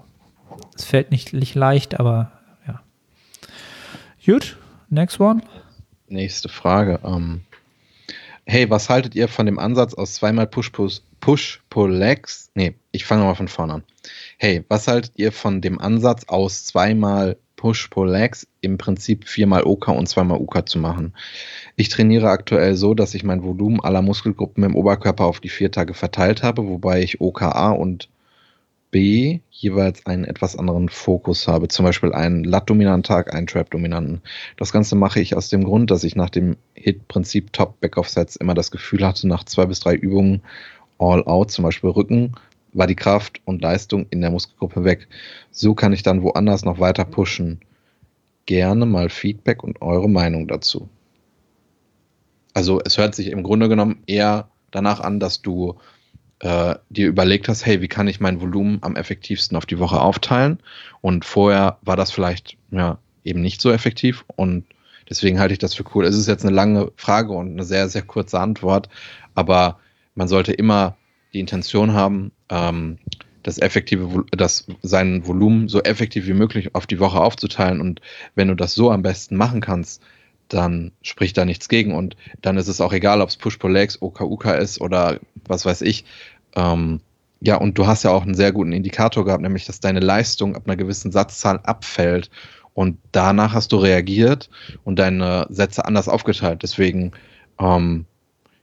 Es fällt nicht, nicht leicht, aber ja. Gut, next one. Nächste Frage. Ähm, hey, was haltet ihr von dem Ansatz aus zweimal Push-Pull-Legs? nee, ich fange mal von vorne an. Hey, was haltet ihr von dem Ansatz aus zweimal Push-Pull-Legs im Prinzip viermal OK und zweimal UK zu machen? Ich trainiere aktuell so, dass ich mein Volumen aller Muskelgruppen im Oberkörper auf die vier Tage verteilt habe, wobei ich OKA und Jeweils einen etwas anderen Fokus habe. Zum Beispiel einen Lat-dominanten Tag, einen Trap-dominanten. Das Ganze mache ich aus dem Grund, dass ich nach dem Hit-Prinzip Top Backoff-Sets immer das Gefühl hatte, nach zwei bis drei Übungen All-Out, zum Beispiel Rücken, war die Kraft und Leistung in der Muskelgruppe weg. So kann ich dann woanders noch weiter pushen. Gerne mal Feedback und eure Meinung dazu. Also es hört sich im Grunde genommen eher danach an, dass du äh, dir überlegt hast, hey, wie kann ich mein Volumen am effektivsten auf die Woche aufteilen? Und vorher war das vielleicht ja eben nicht so effektiv und deswegen halte ich das für cool. Es ist jetzt eine lange Frage und eine sehr, sehr kurze Antwort, aber man sollte immer die Intention haben, ähm, das effektive, das sein Volumen so effektiv wie möglich auf die Woche aufzuteilen. Und wenn du das so am besten machen kannst, dann spricht da nichts gegen und dann ist es auch egal, ob es Push-Pull-Legs, OKUK ist oder was weiß ich. Ähm, ja, und du hast ja auch einen sehr guten Indikator gehabt, nämlich dass deine Leistung ab einer gewissen Satzzahl abfällt und danach hast du reagiert und deine Sätze anders aufgeteilt. Deswegen, ähm,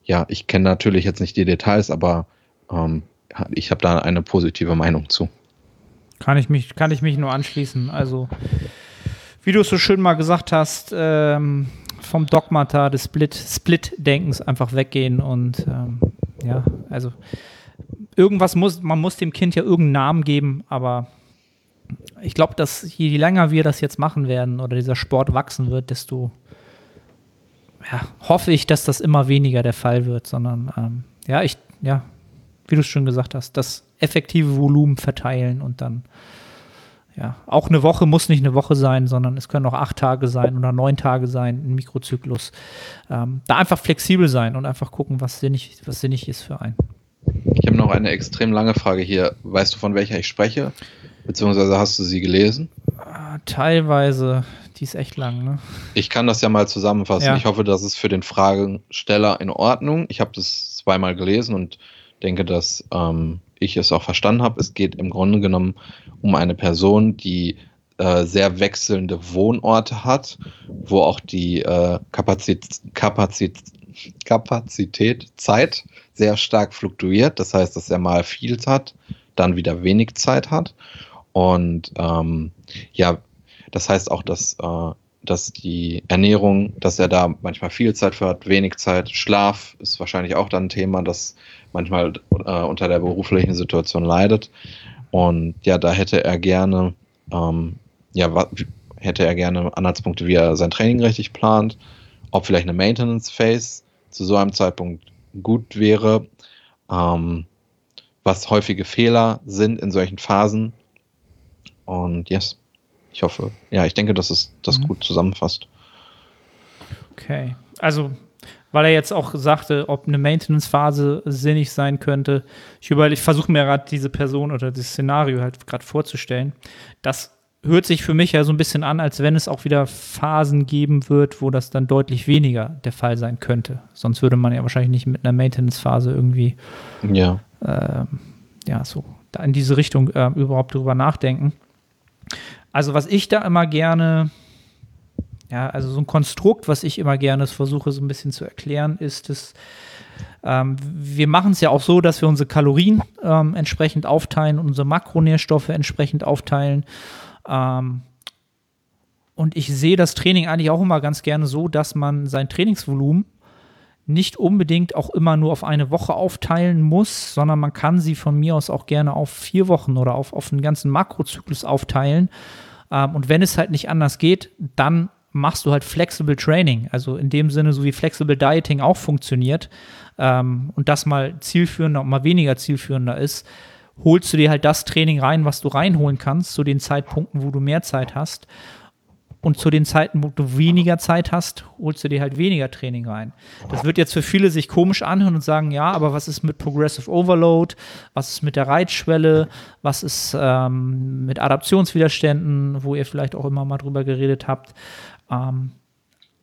ja, ich kenne natürlich jetzt nicht die Details, aber ähm, ich habe da eine positive Meinung zu. Kann ich mich, kann ich mich nur anschließen. Also wie du es so schön mal gesagt hast, ähm, vom Dogmata des Split, Split-Denkens einfach weggehen und ähm, ja, also irgendwas muss, man muss dem Kind ja irgendeinen Namen geben, aber ich glaube, dass je länger wir das jetzt machen werden oder dieser Sport wachsen wird, desto ja, hoffe ich, dass das immer weniger der Fall wird, sondern ähm, ja, ich, ja, wie du es schon gesagt hast, das effektive Volumen verteilen und dann ja, auch eine Woche muss nicht eine Woche sein, sondern es können auch acht Tage sein oder neun Tage sein, ein Mikrozyklus. Ähm, da einfach flexibel sein und einfach gucken, was sinnig, was sinnig ist für einen. Ich habe noch eine extrem lange Frage hier. Weißt du, von welcher ich spreche? Beziehungsweise hast du sie gelesen? Äh, teilweise. Die ist echt lang, ne? Ich kann das ja mal zusammenfassen. Ja. Ich hoffe, das ist für den Fragensteller in Ordnung. Ich habe das zweimal gelesen und denke, dass ähm, ich es auch verstanden habe. Es geht im Grunde genommen um eine Person, die äh, sehr wechselnde Wohnorte hat, wo auch die äh, Kapazität, Kapazität, Kapazität, Zeit sehr stark fluktuiert. Das heißt, dass er mal viel hat, dann wieder wenig Zeit hat. Und ähm, ja, das heißt auch, dass, äh, dass die Ernährung, dass er da manchmal viel Zeit für hat, wenig Zeit. Schlaf ist wahrscheinlich auch dann ein Thema, das manchmal äh, unter der beruflichen Situation leidet. Und ja, da hätte er gerne, ähm, ja, hätte er gerne Anhaltspunkte, wie er sein Training richtig plant, ob vielleicht eine Maintenance Phase zu so einem Zeitpunkt gut wäre, ähm, was häufige Fehler sind in solchen Phasen. Und yes, ich hoffe, ja, ich denke, dass es das mhm. gut zusammenfasst. Okay, also weil er jetzt auch sagte, ob eine Maintenance-Phase sinnig sein könnte. Ich, ich versuche mir gerade diese Person oder das Szenario halt gerade vorzustellen. Das hört sich für mich ja so ein bisschen an, als wenn es auch wieder Phasen geben wird, wo das dann deutlich weniger der Fall sein könnte. Sonst würde man ja wahrscheinlich nicht mit einer Maintenance-Phase irgendwie ja. Äh, ja, so in diese Richtung äh, überhaupt drüber nachdenken. Also, was ich da immer gerne ja, also so ein Konstrukt, was ich immer gerne versuche, so ein bisschen zu erklären, ist es, ähm, wir machen es ja auch so, dass wir unsere Kalorien ähm, entsprechend aufteilen, unsere Makronährstoffe entsprechend aufteilen. Ähm, und ich sehe das Training eigentlich auch immer ganz gerne so, dass man sein Trainingsvolumen nicht unbedingt auch immer nur auf eine Woche aufteilen muss, sondern man kann sie von mir aus auch gerne auf vier Wochen oder auf, auf einen ganzen Makrozyklus aufteilen. Ähm, und wenn es halt nicht anders geht, dann machst du halt Flexible Training. Also in dem Sinne, so wie Flexible Dieting auch funktioniert ähm, und das mal zielführender und mal weniger zielführender ist, holst du dir halt das Training rein, was du reinholen kannst, zu den Zeitpunkten, wo du mehr Zeit hast. Und zu den Zeiten, wo du weniger Zeit hast, holst du dir halt weniger Training rein. Das wird jetzt für viele sich komisch anhören und sagen, ja, aber was ist mit Progressive Overload? Was ist mit der Reitschwelle? Was ist ähm, mit Adaptionswiderständen, wo ihr vielleicht auch immer mal drüber geredet habt? Ähm,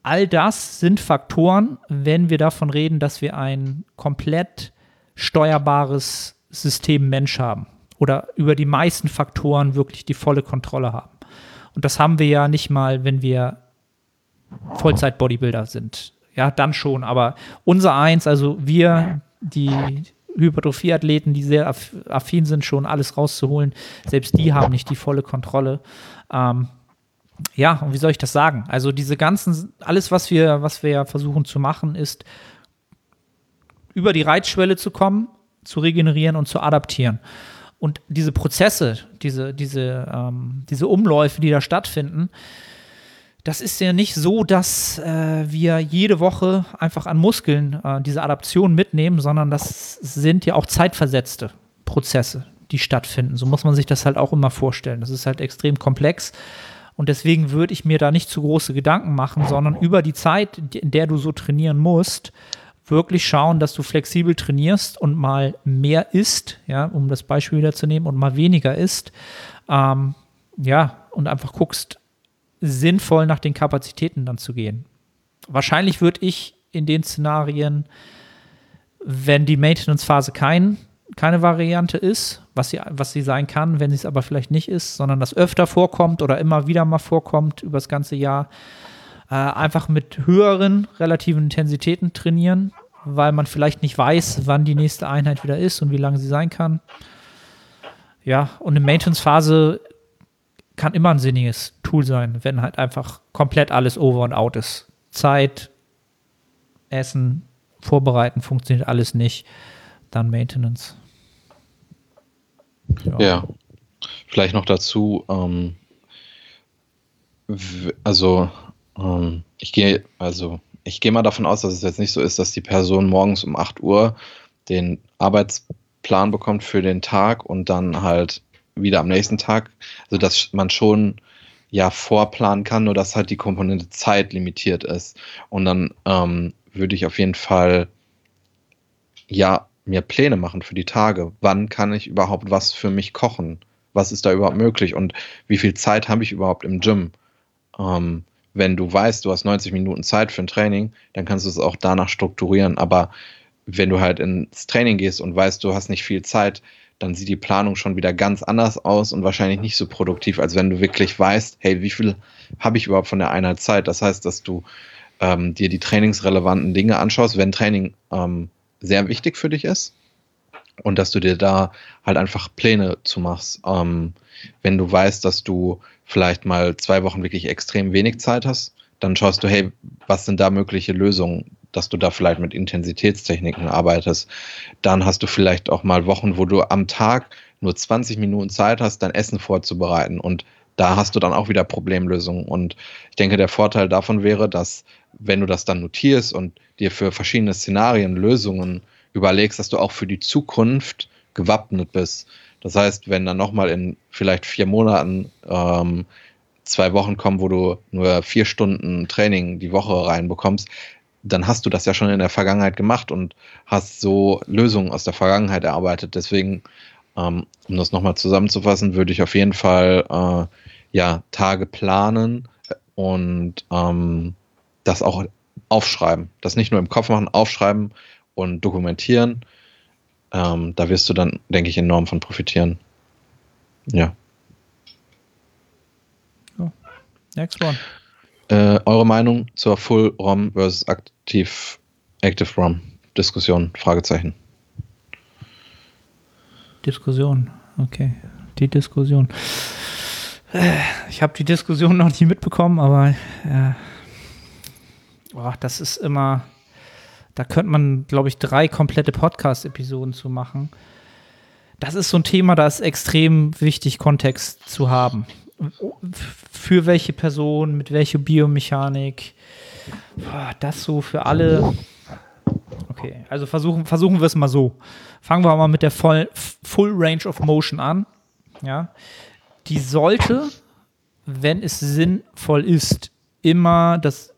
all das sind Faktoren, wenn wir davon reden, dass wir ein komplett steuerbares System Mensch haben oder über die meisten Faktoren wirklich die volle Kontrolle haben. Und das haben wir ja nicht mal, wenn wir Vollzeit-Bodybuilder sind. Ja, dann schon. Aber unser Eins, also wir, die Hypertrophie-Athleten, die sehr affin sind, schon alles rauszuholen, selbst die haben nicht die volle Kontrolle. Ähm, ja, und wie soll ich das sagen? Also diese ganzen, alles, was wir, was wir versuchen zu machen, ist über die Reizschwelle zu kommen, zu regenerieren und zu adaptieren. Und diese Prozesse, diese, diese, ähm, diese Umläufe, die da stattfinden, das ist ja nicht so, dass äh, wir jede Woche einfach an Muskeln äh, diese Adaption mitnehmen, sondern das sind ja auch zeitversetzte Prozesse, die stattfinden. So muss man sich das halt auch immer vorstellen. Das ist halt extrem komplex. Und deswegen würde ich mir da nicht zu große Gedanken machen, sondern über die Zeit, in der du so trainieren musst, wirklich schauen, dass du flexibel trainierst und mal mehr isst, ja, um das Beispiel wieder zu nehmen, und mal weniger isst. Ähm, ja, und einfach guckst, sinnvoll nach den Kapazitäten dann zu gehen. Wahrscheinlich würde ich in den Szenarien, wenn die Maintenance-Phase kein, keine Variante ist, was sie, was sie sein kann, wenn sie es aber vielleicht nicht ist, sondern das öfter vorkommt oder immer wieder mal vorkommt über das ganze Jahr, äh, einfach mit höheren relativen Intensitäten trainieren, weil man vielleicht nicht weiß, wann die nächste Einheit wieder ist und wie lange sie sein kann. Ja, und eine Maintenance-Phase kann immer ein sinniges Tool sein, wenn halt einfach komplett alles over und out ist. Zeit, Essen, Vorbereiten funktioniert alles nicht, dann Maintenance. Ja, ja. vielleicht noch dazu, ähm, also ähm, ich gehe, also ich gehe mal davon aus, dass es jetzt nicht so ist, dass die Person morgens um 8 Uhr den Arbeitsplan bekommt für den Tag und dann halt wieder am nächsten Tag. Also dass man schon ja vorplanen kann, nur dass halt die Komponente Zeit limitiert ist. Und dann ähm, würde ich auf jeden Fall ja mir Pläne machen für die Tage. Wann kann ich überhaupt was für mich kochen? Was ist da überhaupt möglich? Und wie viel Zeit habe ich überhaupt im Gym? Ähm, wenn du weißt, du hast 90 Minuten Zeit für ein Training, dann kannst du es auch danach strukturieren. Aber wenn du halt ins Training gehst und weißt, du hast nicht viel Zeit, dann sieht die Planung schon wieder ganz anders aus und wahrscheinlich nicht so produktiv, als wenn du wirklich weißt, hey, wie viel habe ich überhaupt von der Einheit Zeit? Das heißt, dass du ähm, dir die trainingsrelevanten Dinge anschaust, wenn Training ähm, sehr wichtig für dich ist und dass du dir da halt einfach Pläne zu machst. Ähm, wenn du weißt, dass du vielleicht mal zwei Wochen wirklich extrem wenig Zeit hast, dann schaust du, hey, was sind da mögliche Lösungen, dass du da vielleicht mit Intensitätstechniken arbeitest. Dann hast du vielleicht auch mal Wochen, wo du am Tag nur 20 Minuten Zeit hast, dein Essen vorzubereiten und da hast du dann auch wieder Problemlösungen. Und ich denke, der Vorteil davon wäre, dass wenn du das dann notierst und dir für verschiedene Szenarien Lösungen überlegst, dass du auch für die Zukunft gewappnet bist. Das heißt, wenn dann nochmal in vielleicht vier Monaten ähm, zwei Wochen kommen, wo du nur vier Stunden Training die Woche reinbekommst, dann hast du das ja schon in der Vergangenheit gemacht und hast so Lösungen aus der Vergangenheit erarbeitet. Deswegen, ähm, um das nochmal zusammenzufassen, würde ich auf jeden Fall äh, ja, Tage planen und ähm, das auch aufschreiben. Das nicht nur im Kopf machen, aufschreiben und dokumentieren ähm, da wirst du dann, denke ich, enorm von profitieren. Ja. Oh. Next one. Äh, eure Meinung zur Full ROM versus Active, Active ROM Diskussion? Fragezeichen. Diskussion, okay. Die Diskussion. Ich habe die Diskussion noch nicht mitbekommen, aber äh, oh, das ist immer Da könnte man, glaube ich, drei komplette Podcast-Episoden zu machen. Das ist so ein Thema, da ist extrem wichtig, Kontext zu haben. Für welche Person, mit welcher Biomechanik. Das so für alle. Okay, also versuchen, versuchen wir es mal so. Fangen wir mal mit der Full, Full Range of Motion an. Ja. Die sollte, wenn es sinnvoll ist, immer das,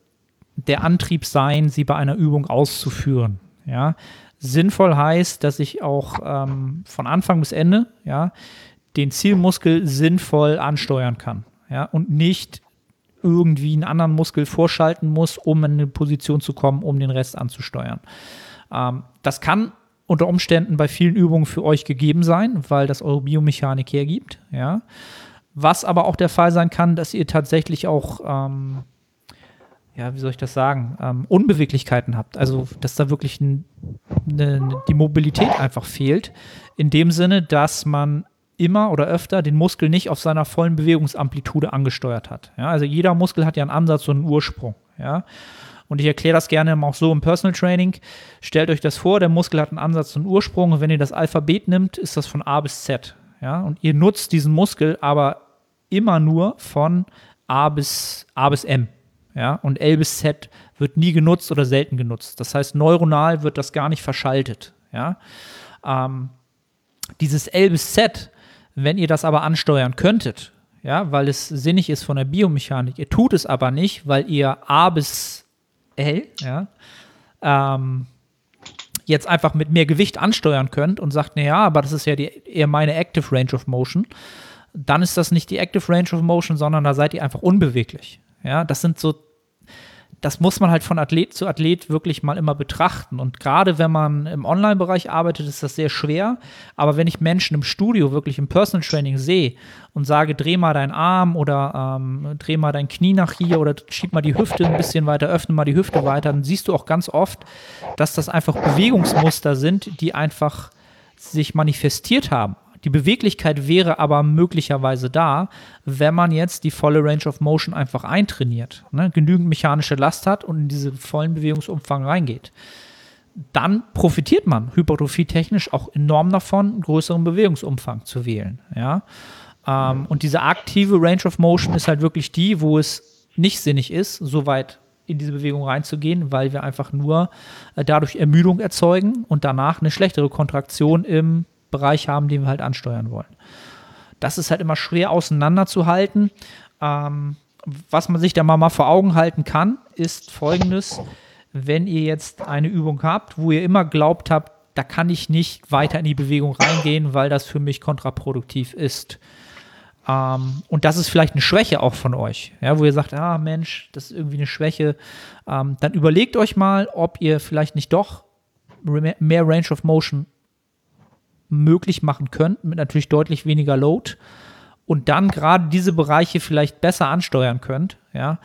der Antrieb sein, sie bei einer Übung auszuführen. Ja. Sinnvoll heißt, dass ich auch ähm, von Anfang bis Ende ja, den Zielmuskel sinnvoll ansteuern kann. Ja, und nicht irgendwie einen anderen Muskel vorschalten muss, um in eine Position zu kommen, um den Rest anzusteuern. Ähm, das kann unter Umständen bei vielen Übungen für euch gegeben sein, weil das eure Biomechanik hergibt. Ja. Was aber auch der Fall sein kann, dass ihr tatsächlich auch, ähm, ja, wie soll ich das sagen, ähm, Unbeweglichkeiten habt. Also, dass da wirklich ein, eine, die Mobilität einfach fehlt. In dem Sinne, dass man immer oder öfter den Muskel nicht auf seiner vollen Bewegungsamplitude angesteuert hat. Ja, also jeder Muskel hat ja einen Ansatz und einen Ursprung. Ja. Und ich erkläre das gerne auch so im Personal Training. Stellt euch das vor, der Muskel hat einen Ansatz und einen Ursprung. Und wenn ihr das Alphabet nimmt, ist das von A bis Z. Ja? Und ihr nutzt diesen Muskel aber immer nur von A bis, A bis M. Ja? Und L bis Z wird nie genutzt oder selten genutzt. Das heißt, neuronal wird das gar nicht verschaltet. Ja? Ähm, dieses L bis Z, wenn ihr das aber ansteuern könntet, ja, weil es sinnig ist von der Biomechanik, ihr tut es aber nicht, weil ihr A bis L, ja, ähm, jetzt einfach mit mehr Gewicht ansteuern könnt und sagt, naja, aber das ist ja die, eher meine Active Range of Motion, dann ist das nicht die Active Range of Motion, sondern da seid ihr einfach unbeweglich. Ja, das sind so das muss man halt von Athlet zu Athlet wirklich mal immer betrachten. Und gerade wenn man im Online-Bereich arbeitet, ist das sehr schwer. Aber wenn ich Menschen im Studio wirklich im Personal Training sehe und sage, dreh mal deinen Arm oder ähm, dreh mal dein Knie nach hier oder schieb mal die Hüfte ein bisschen weiter, öffne mal die Hüfte weiter, dann siehst du auch ganz oft, dass das einfach Bewegungsmuster sind, die einfach sich manifestiert haben. Die Beweglichkeit wäre aber möglicherweise da, wenn man jetzt die volle Range of Motion einfach eintrainiert, ne? genügend mechanische Last hat und in diesen vollen Bewegungsumfang reingeht. Dann profitiert man hypertrophie-technisch auch enorm davon, einen größeren Bewegungsumfang zu wählen. Ja? Ähm, und diese aktive Range of Motion ist halt wirklich die, wo es nicht sinnig ist, so weit in diese Bewegung reinzugehen, weil wir einfach nur äh, dadurch Ermüdung erzeugen und danach eine schlechtere Kontraktion im Bereich haben, den wir halt ansteuern wollen. Das ist halt immer schwer auseinanderzuhalten. Ähm, was man sich da mal, vor Augen halten kann, ist folgendes. Wenn ihr jetzt eine Übung habt, wo ihr immer glaubt habt, da kann ich nicht weiter in die Bewegung reingehen, weil das für mich kontraproduktiv ist. Ähm, und das ist vielleicht eine Schwäche auch von euch, ja, wo ihr sagt, ah Mensch, das ist irgendwie eine Schwäche. Ähm, dann überlegt euch mal, ob ihr vielleicht nicht doch mehr Range of Motion möglich machen könnt, mit natürlich deutlich weniger Load und dann gerade diese Bereiche vielleicht besser ansteuern könnt, ja,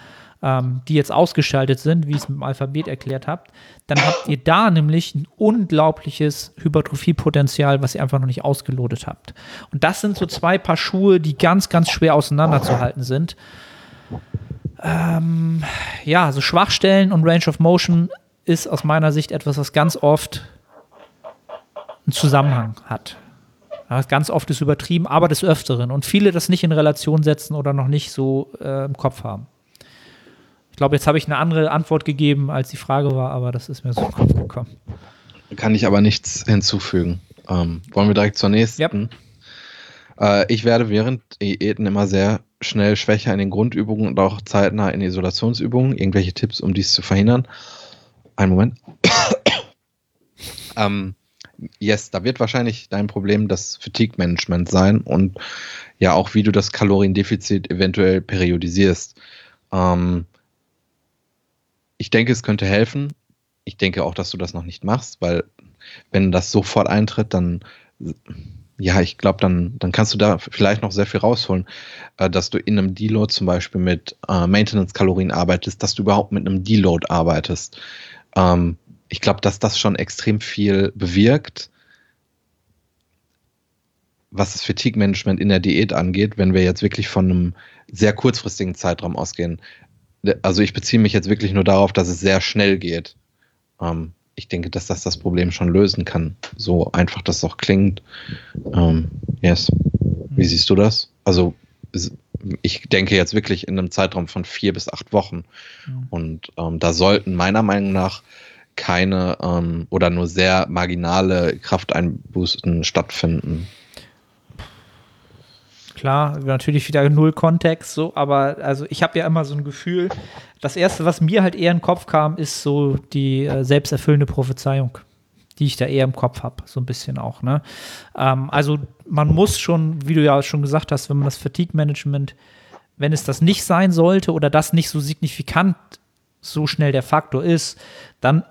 ähm, die jetzt ausgeschaltet sind, wie ich es mit dem Alphabet erklärt habt, dann habt ihr da nämlich ein unglaubliches Hypertrophiepotenzial, was ihr einfach noch nicht ausgelotet habt. Und das sind so zwei Paar Schuhe, die ganz, ganz schwer auseinanderzuhalten sind. Ähm, ja, so Schwachstellen und Range of Motion ist aus meiner Sicht etwas, was ganz oft einen Zusammenhang hat. Ja, ganz oft ist übertrieben, aber des Öfteren. Und viele das nicht in Relation setzen oder noch nicht so äh, im Kopf haben. Ich glaube, jetzt habe ich eine andere Antwort gegeben, als die Frage war, aber das ist mir so Kopf gekommen. Kann ich aber nichts hinzufügen. Ähm, wollen wir direkt zur nächsten? Yep. Äh, ich werde während Diäten immer sehr schnell schwächer in den Grundübungen und auch zeitnah in Isolationsübungen. Irgendwelche Tipps, um dies zu verhindern? Einen Moment. ähm, yes, da wird wahrscheinlich dein Problem das Fatigue-Management sein und ja auch, wie du das Kaloriendefizit eventuell periodisierst. Ähm, ich denke, es könnte helfen. Ich denke auch, dass du das noch nicht machst, weil wenn das sofort eintritt, dann ja, ich glaube, dann, dann kannst du da vielleicht noch sehr viel rausholen, äh, dass du in einem Deload zum Beispiel mit äh, Maintenance-Kalorien arbeitest, dass du überhaupt mit einem Deload arbeitest. Ähm, ich glaube, dass das schon extrem viel bewirkt, was das Fatigue-Management in der Diät angeht, wenn wir jetzt wirklich von einem sehr kurzfristigen Zeitraum ausgehen. Also ich beziehe mich jetzt wirklich nur darauf, dass es sehr schnell geht. Ähm, ich denke, dass das das Problem schon lösen kann. So einfach das auch klingt. Ähm, yes. Wie mhm. siehst du das? Also ich denke jetzt wirklich in einem Zeitraum von vier bis acht Wochen. Und ähm, da sollten meiner Meinung nach keine ähm, oder nur sehr marginale Krafteinbußen stattfinden. Klar, natürlich wieder null Kontext, so, aber also ich habe ja immer so ein Gefühl, das erste, was mir halt eher in den Kopf kam, ist so die äh, selbsterfüllende Prophezeiung, die ich da eher im Kopf habe, so ein bisschen auch. Ne? Ähm, also man muss schon, wie du ja schon gesagt hast, wenn man das Fatigue-Management, wenn es das nicht sein sollte oder das nicht so signifikant so schnell der Faktor ist, dann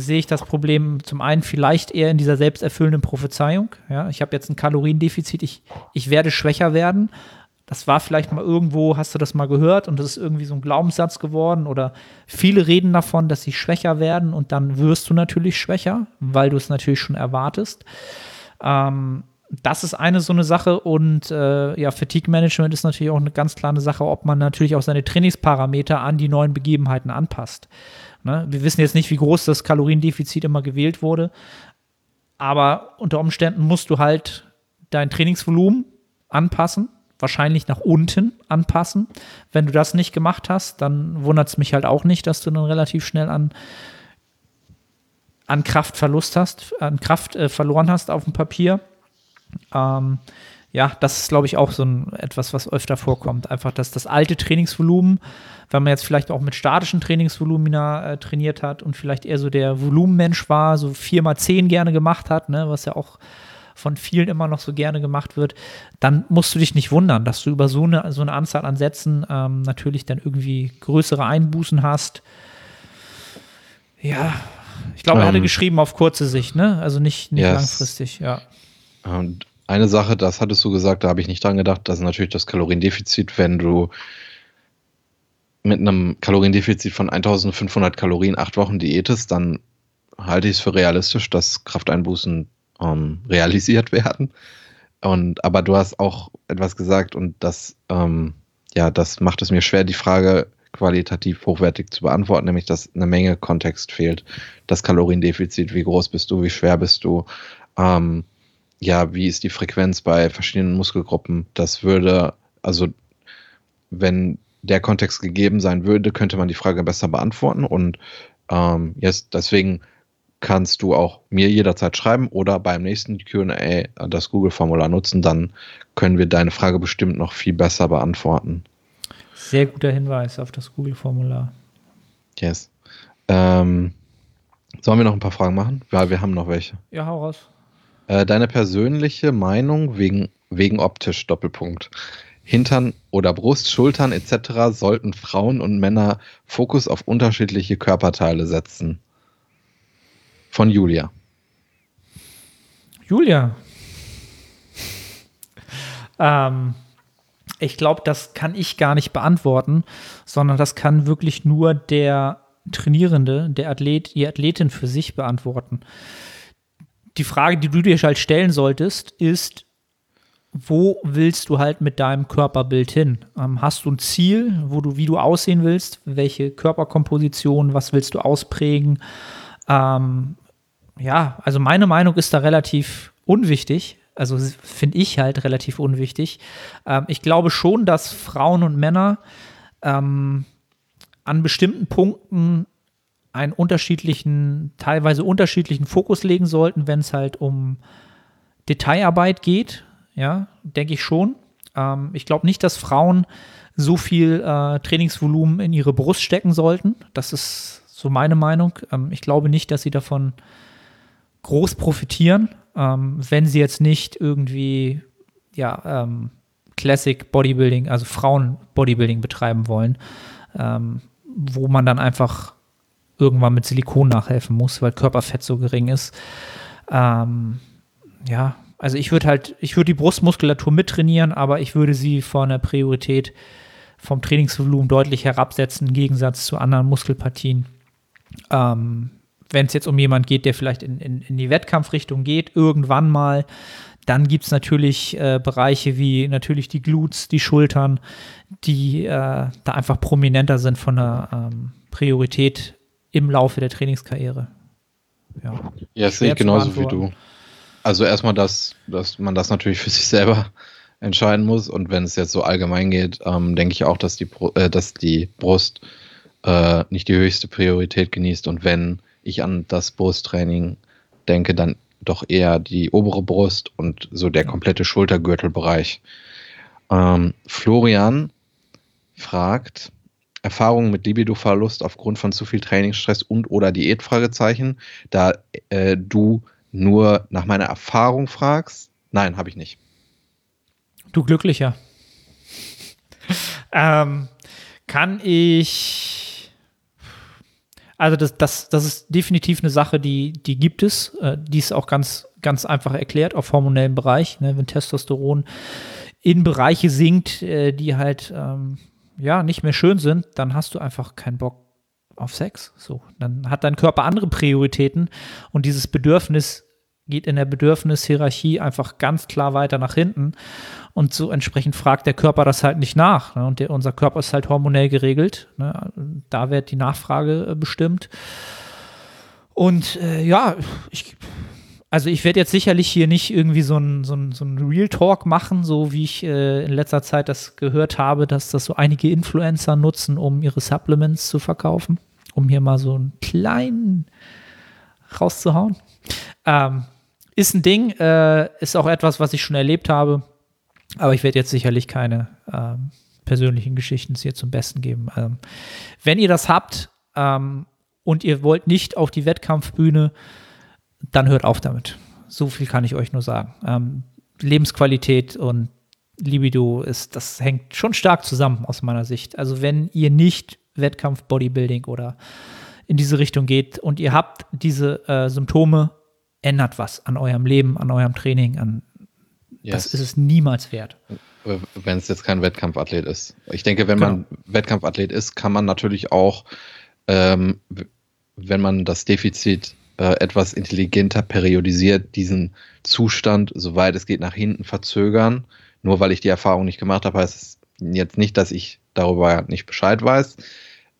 sehe ich das Problem zum einen vielleicht eher in dieser selbsterfüllenden Prophezeiung. Ja, ich habe jetzt ein Kaloriendefizit, ich, ich werde schwächer werden. Das war vielleicht mal irgendwo, hast du das mal gehört und das ist irgendwie so ein Glaubenssatz geworden oder viele reden davon, dass sie schwächer werden und dann wirst du natürlich schwächer, weil du es natürlich schon erwartest. Ähm, das ist eine so eine Sache und äh, ja, Fatigue Management ist natürlich auch eine ganz klare Sache, ob man natürlich auch seine Trainingsparameter an die neuen Begebenheiten anpasst. Ne? Wir wissen jetzt nicht, wie groß das Kaloriendefizit immer gewählt wurde, aber unter Umständen musst du halt dein Trainingsvolumen anpassen, wahrscheinlich nach unten anpassen. Wenn du das nicht gemacht hast, dann wundert es mich halt auch nicht, dass du dann relativ schnell an, an Kraftverlust hast, an Kraft äh, verloren hast auf dem Papier. Ähm, ja, das ist, glaube ich, auch so ein etwas, was öfter vorkommt. Einfach, dass das alte Trainingsvolumen, wenn man jetzt vielleicht auch mit statischen Trainingsvolumina äh, trainiert hat und vielleicht eher so der Volumenmensch war, so 4x10 gerne gemacht hat, ne, was ja auch von vielen immer noch so gerne gemacht wird, dann musst du dich nicht wundern, dass du über so eine, so eine Anzahl an Sätzen ähm, natürlich dann irgendwie größere Einbußen hast. Ja, ich glaube, er hatte ähm, geschrieben auf kurze Sicht, ne? Also nicht, nicht yes. langfristig, ja. Und eine Sache, das hattest du gesagt, da habe ich nicht dran gedacht, das ist natürlich das Kaloriendefizit, wenn du mit einem Kaloriendefizit von 1500 Kalorien acht Wochen diätest, dann halte ich es für realistisch, dass Krafteinbußen ähm, realisiert werden. Und aber du hast auch etwas gesagt und das ähm, ja, das macht es mir schwer, die Frage qualitativ hochwertig zu beantworten, nämlich dass eine Menge Kontext fehlt. Das Kaloriendefizit, wie groß bist du, wie schwer bist du, ähm, ja, wie ist die Frequenz bei verschiedenen Muskelgruppen? Das würde, also wenn der Kontext gegeben sein würde, könnte man die Frage besser beantworten. Und ähm, jetzt deswegen kannst du auch mir jederzeit schreiben oder beim nächsten QA das Google-Formular nutzen, dann können wir deine Frage bestimmt noch viel besser beantworten. Sehr guter Hinweis auf das Google-Formular. Yes. Ähm, sollen wir noch ein paar Fragen machen? Weil wir haben noch welche. Ja, hau raus. Äh, deine persönliche Meinung wegen, wegen optisch, Doppelpunkt. Hintern oder Brust, Schultern etc. sollten Frauen und Männer Fokus auf unterschiedliche Körperteile setzen. Von Julia. Julia. ähm, ich glaube, das kann ich gar nicht beantworten, sondern das kann wirklich nur der Trainierende, der Athlet, die Athletin für sich beantworten die Frage, die du dir halt stellen solltest, ist, wo willst du halt mit deinem Körperbild hin? Ähm, hast du ein Ziel, wo du, wie du aussehen willst? Welche Körperkomposition, was willst du ausprägen? Ähm, ja, also meine Meinung ist da relativ unwichtig. Also finde ich halt relativ unwichtig. Ähm, ich glaube schon, dass Frauen und Männer ähm, an bestimmten Punkten einen unterschiedlichen, teilweise unterschiedlichen Fokus legen sollten, wenn es halt um Detailarbeit geht. Ja, denke ich schon. Ähm, ich glaube nicht, dass Frauen so viel äh, Trainingsvolumen in ihre Brust stecken sollten. Das ist so meine Meinung. Ähm, ich glaube nicht, dass sie davon groß profitieren, ähm, wenn sie jetzt nicht irgendwie ja, ähm, Classic Bodybuilding, also Frauen Bodybuilding betreiben wollen, ähm, wo man dann einfach irgendwann mit Silikon nachhelfen muss, weil Körperfett so gering ist. Ähm, ja, also ich würde halt, ich würde die Brustmuskulatur mittrainieren, aber ich würde sie von der Priorität vom Trainingsvolumen deutlich herabsetzen, im Gegensatz zu anderen Muskelpartien. Ähm, Wenn es jetzt um jemand geht, der vielleicht in, in, in die Wettkampfrichtung geht, irgendwann mal, dann gibt es natürlich äh, Bereiche wie natürlich die Glutes, die Schultern, die äh, da einfach prominenter sind von der ähm, Priorität im Laufe der Trainingskarriere. ja. Ja, das sehe ich genauso wie du. Also erstmal, dass, dass man das natürlich für sich selber entscheiden muss. Und wenn es jetzt so allgemein geht, ähm, denke ich auch, dass die, äh, dass die Brust äh, nicht die höchste Priorität genießt. Und wenn ich an das Brusttraining denke, dann doch eher die obere Brust und so der komplette Schultergürtelbereich. Ähm, Florian fragt, Erfahrungen mit Libido-Verlust aufgrund von zu viel Trainingsstress und oder Diät? Fragezeichen. Da äh, du nur nach meiner Erfahrung fragst, nein, habe ich nicht. Du Glücklicher. ähm, kann ich. Also das, das, das ist definitiv eine Sache, die, die gibt es. Äh, die ist auch ganz, ganz einfach erklärt auf hormonellem Bereich. Ne? Wenn Testosteron in Bereiche sinkt, äh, die halt ähm, ja nicht mehr schön sind, dann hast du einfach keinen Bock auf Sex. So, dann hat dein Körper andere Prioritäten und dieses Bedürfnis geht in der Bedürfnishierarchie einfach ganz klar weiter nach hinten. Und so entsprechend fragt der Körper das halt nicht nach. Ne? Und der, unser Körper ist halt hormonell geregelt. Ne? Da wird die Nachfrage äh, bestimmt. Und äh, ja, ich, also ich werde jetzt sicherlich hier nicht irgendwie so ein, so ein, so ein Real Talk machen, so wie ich äh, in letzter Zeit das gehört habe, dass das so einige Influencer nutzen, um ihre Supplements zu verkaufen. Um hier mal so einen kleinen rauszuhauen. Ähm, ist ein Ding, äh, ist auch etwas, was ich schon erlebt habe. Aber ich werde jetzt sicherlich keine ähm, persönlichen Geschichten hier zum Besten geben. Ähm, wenn ihr das habt ähm, und ihr wollt nicht auf die Wettkampfbühne, dann hört auf damit. So viel kann ich euch nur sagen. Ähm, Lebensqualität und Libido ist, das hängt schon stark zusammen aus meiner Sicht. Also wenn ihr nicht Wettkampf, Bodybuilding oder in diese Richtung geht und ihr habt diese äh, Symptome, ändert was an eurem Leben, an eurem Training, an yes. das ist es niemals wert. Wenn es jetzt kein Wettkampfathlet ist. Ich denke, wenn genau. man Wettkampfathlet ist, kann man natürlich auch, ähm, wenn man das Defizit äh, etwas intelligenter periodisiert, diesen Zustand, soweit es geht, nach hinten verzögern. Nur weil ich die Erfahrung nicht gemacht habe, heißt es jetzt nicht, dass ich darüber nicht Bescheid weiß.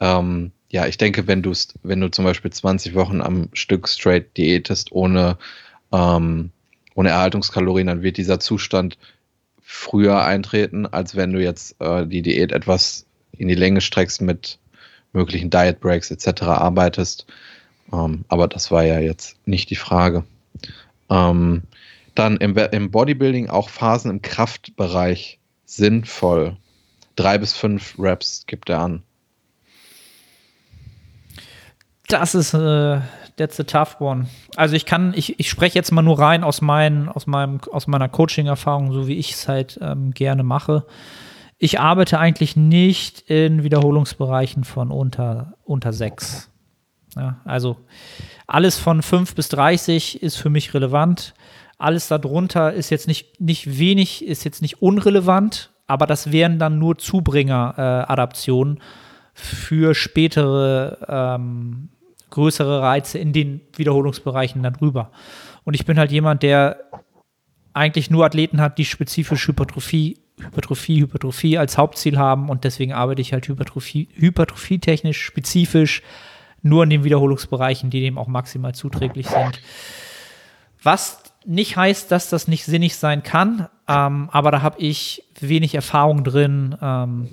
Ähm, ja, ich denke, wenn du wenn du zum Beispiel 20 Wochen am Stück straight diätest ohne, ähm, ohne Erhaltungskalorien, dann wird dieser Zustand früher eintreten, als wenn du jetzt äh, die Diät etwas in die Länge streckst mit möglichen Diet Breaks etc. arbeitest. Ähm, aber das war ja jetzt nicht die Frage. Ähm, dann im, im Bodybuilding auch Phasen im Kraftbereich sinnvoll. Drei bis fünf Reps gibt er an. Das ist, äh, that's a tough one. Also ich kann, ich, ich spreche jetzt mal nur rein aus, mein, aus, meinem, aus meiner Coaching-Erfahrung, so wie ich es halt ähm, gerne mache. Ich arbeite eigentlich nicht in Wiederholungsbereichen von unter, unter sechs. Ja, also alles von fünf bis 30 ist für mich relevant. Alles darunter ist jetzt nicht, nicht wenig, ist jetzt nicht unrelevant, aber das wären dann nur Zubringer-Adaptionen äh, für spätere ähm, größere Reize in den Wiederholungsbereichen dann rüber. Und ich bin halt jemand, der eigentlich nur Athleten hat, die spezifisch Hypertrophie, Hypertrophie, Hypertrophie als Hauptziel haben und deswegen arbeite ich halt Hypertrophie, hypertrophietechnisch spezifisch nur in den Wiederholungsbereichen, die dem auch maximal zuträglich sind. Was nicht heißt, dass das nicht sinnig sein kann, ähm, aber da habe ich wenig Erfahrung drin, ähm,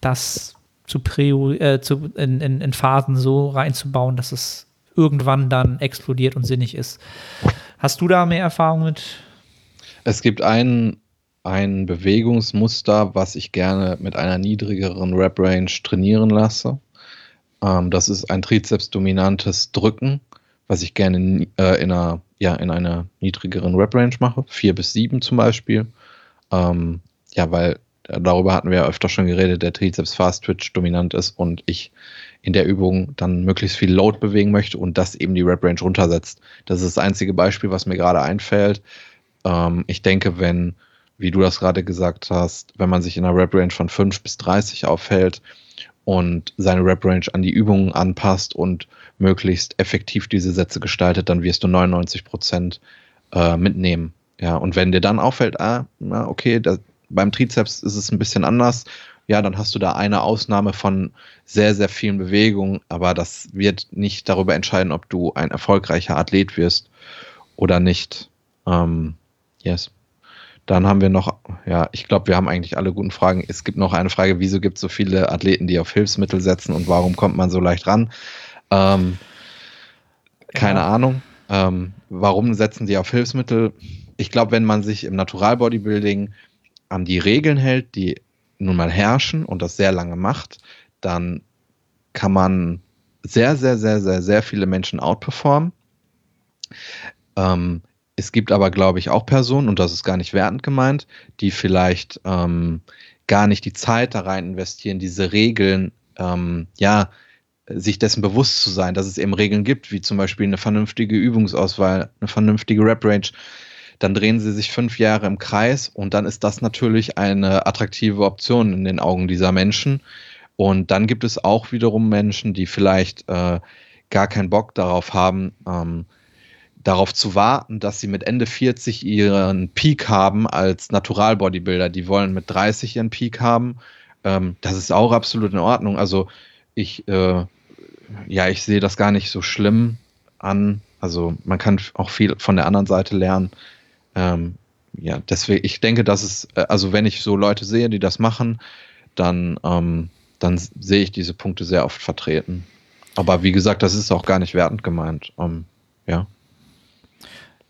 das zu, Prio, äh, zu in, in, in Phasen so reinzubauen, dass es irgendwann dann explodiert und sinnig ist. Hast du da mehr Erfahrung mit? Es gibt ein, ein Bewegungsmuster, was ich gerne mit einer niedrigeren Rep-Range trainieren lasse. Ähm, das ist ein Trizeps-dominantes Drücken, was ich gerne äh, in, einer, ja, in einer niedrigeren Rep-Range mache, vier bis sieben zum Beispiel. Ähm, ja, weil darüber hatten wir ja öfter schon geredet, der Trizeps Fast Twitch dominant ist und ich in der Übung dann möglichst viel Load bewegen möchte und das eben die Rep Range runtersetzt. Das ist das einzige Beispiel, was mir gerade einfällt. Ähm, ich denke, wenn, wie du das gerade gesagt hast, wenn man sich in einer Rep Range von 5 bis 30 aufhält und seine Rep Range an die Übungen anpasst und möglichst effektiv diese Sätze gestaltet, dann wirst du 99 Prozent äh, mitnehmen. Ja, und wenn dir dann auffällt, ah, na, okay, da, beim Trizeps ist es ein bisschen anders. ja, dann hast du da eine Ausnahme von sehr, sehr vielen Bewegungen, aber das wird nicht darüber entscheiden, ob du ein erfolgreicher Athlet wirst oder nicht. Ähm, yes. Dann haben wir noch, ja, ich glaube, wir haben eigentlich alle guten Fragen. Es gibt noch eine Frage, wieso gibt es so viele Athleten, die auf Hilfsmittel setzen und warum kommt man so leicht ran? Ähm, keine ja. Ahnung. Ähm, warum setzen die auf Hilfsmittel? Ich glaube, wenn man sich im Natural-Bodybuilding an die Regeln hält, die nun mal herrschen und das sehr lange macht, dann kann man sehr, sehr, sehr, sehr, sehr viele Menschen outperformen. Ähm, es gibt aber, glaube ich, auch Personen, und das ist gar nicht wertend gemeint, die vielleicht ähm, gar nicht die Zeit da rein investieren, diese Regeln, ähm, ja, sich dessen bewusst zu sein, dass es eben Regeln gibt, wie zum Beispiel eine vernünftige Übungsauswahl, eine vernünftige Rep-Range. Dann drehen sie sich fünf Jahre im Kreis und dann ist das natürlich eine attraktive Option in den Augen dieser Menschen. Und dann gibt es auch wiederum Menschen, die vielleicht äh, gar keinen Bock darauf haben, ähm, darauf zu warten, dass sie mit Ende 40 ihren Peak haben als Natural-Bodybuilder. Die wollen mit 30 ihren Peak haben. Ähm, das ist auch absolut in Ordnung. Also ich, äh, ja, ich sehe das gar nicht so schlimm an. Also man kann auch viel von der anderen Seite lernen. Ähm, ja, deswegen, ich denke, dass es, äh, also wenn ich so Leute sehe, die das machen, dann, ähm, dann sehe ich diese Punkte sehr oft vertreten. Aber wie gesagt, das ist auch gar nicht wertend gemeint. Um, ja.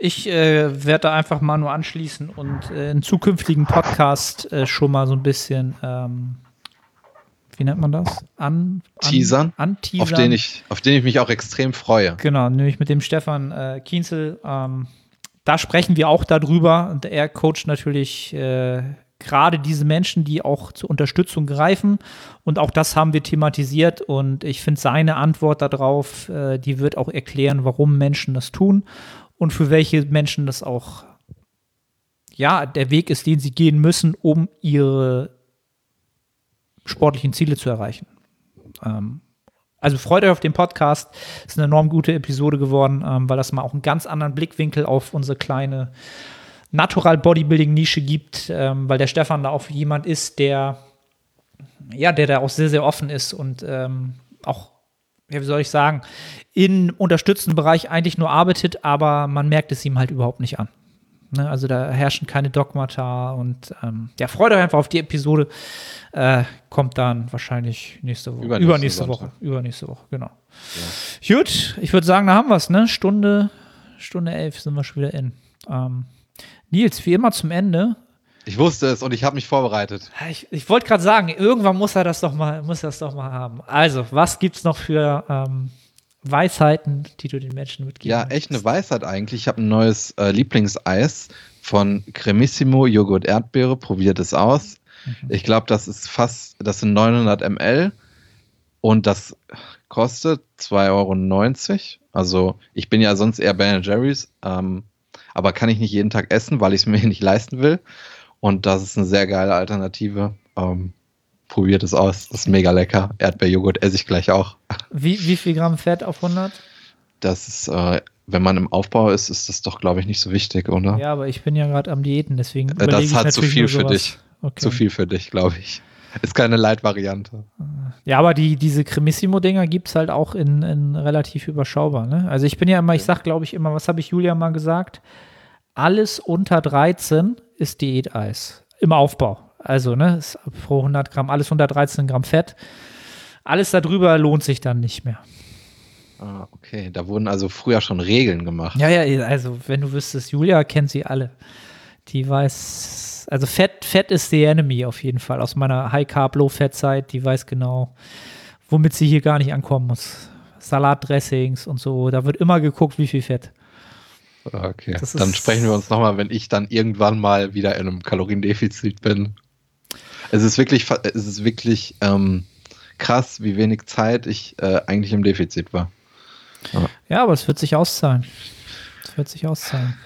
Ich äh, werde da einfach mal nur anschließen und äh, in zukünftigen Podcast äh, schon mal so ein bisschen, ähm, wie nennt man das? An, Teasern, an, an Auf den, ich, auf den ich mich auch extrem freue. Genau, nämlich mit dem Stefan äh, Kienzel. Ähm, da sprechen wir auch darüber und er coacht natürlich äh, gerade diese Menschen, die auch zur Unterstützung greifen. Und auch das haben wir thematisiert. Und ich finde seine Antwort darauf, äh, die wird auch erklären, warum Menschen das tun und für welche Menschen das auch ja der Weg ist, den sie gehen müssen, um ihre sportlichen Ziele zu erreichen. Ähm, also freut euch auf den Podcast. Ist eine enorm gute Episode geworden, ähm, weil das mal auch einen ganz anderen Blickwinkel auf unsere kleine Natural Bodybuilding Nische gibt, ähm, weil der Stefan da auch jemand ist, der ja, der da auch sehr, sehr offen ist und ähm, auch ja, wie soll ich sagen, im unterstützenden Bereich eigentlich nur arbeitet, aber man merkt es ihm halt überhaupt nicht an. Ne? Also da herrschen keine Dogmata und ähm, ja, freut euch einfach auf die Episode. Äh, kommt dann wahrscheinlich nächste Woche. Übernächste, Übernächste Woche. Übernächste Woche, genau. Ja. Gut, ich würde sagen, da haben wir es, ne? Stunde, Stunde elf sind wir schon wieder in. Ähm, Nils, wie immer zum Ende ich wusste es und ich habe mich vorbereitet. Ich, ich wollte gerade sagen, irgendwann muss er das doch mal, muss er das doch mal haben. Also, was gibt es noch für ähm, Weisheiten, die du den Menschen mitgibst? Ja, echt eine Weisheit eigentlich. Ich habe ein neues äh, Lieblingseis von Cremissimo Joghurt Erdbeere. Probiert es aus. Mhm. Ich glaube, das ist fast, das sind 900 ml und das kostet 2,90 Euro. Also, ich bin ja sonst eher Ben Jerry's, ähm, aber kann ich nicht jeden Tag essen, weil ich es mir nicht leisten will. Und das ist eine sehr geile Alternative. Ähm, probiert es aus. Das ist mega lecker. Erdbeerjoghurt esse ich gleich auch. Wie, wie viel Gramm Fett auf 100? Das ist, äh, wenn man im Aufbau ist, ist das doch, glaube ich, nicht so wichtig, oder? Ja, aber ich bin ja gerade am Diäten, deswegen. Äh, das hat zu viel für dich. Okay. Zu viel für dich, glaube ich. Ist keine Leitvariante. Ja, aber die, diese Cremissimo-Dinger gibt es halt auch in, in relativ überschaubar. Ne? Also ich bin ja immer, ich sag, glaube ich, immer, was habe ich Julia mal gesagt? Alles unter 13 ist Diäteis im Aufbau. Also, ne, pro 100 Gramm, alles unter 13 Gramm Fett. Alles darüber lohnt sich dann nicht mehr. Ah, okay. Da wurden also früher schon Regeln gemacht. Ja, ja, also wenn du wüsstest, Julia kennt sie alle. Die weiß, also Fett, Fett ist the enemy auf jeden Fall. Aus meiner High Carb, Low Fat Zeit, die weiß genau, womit sie hier gar nicht ankommen muss. Salatdressings und so, da wird immer geguckt, wie viel Fett. Okay, dann sprechen wir uns nochmal, wenn ich dann irgendwann mal wieder in einem Kaloriendefizit bin. Es ist wirklich, es ist wirklich ähm, krass, wie wenig Zeit ich äh, eigentlich im Defizit war. Ja. ja, aber es wird sich auszahlen. Es wird sich auszahlen.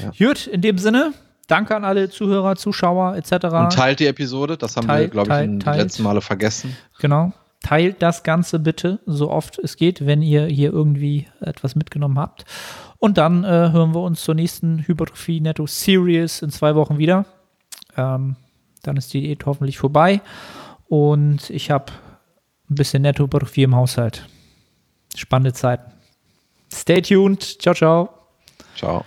Ja. Gut, in dem Sinne, danke an alle Zuhörer, Zuschauer etc. Und teilt die Episode, das haben teilt, wir, glaube ich, in den letzten Male vergessen. Genau. Teilt das Ganze bitte so oft es geht, wenn ihr hier irgendwie etwas mitgenommen habt. Und dann äh, hören wir uns zur nächsten Hypertrophie Netto Series in zwei Wochen wieder. Ähm, dann ist die Diät hoffentlich vorbei und ich habe ein bisschen Netto-Hypertrophie im Haushalt. Spannende Zeiten. Stay tuned. Ciao, ciao. Ciao.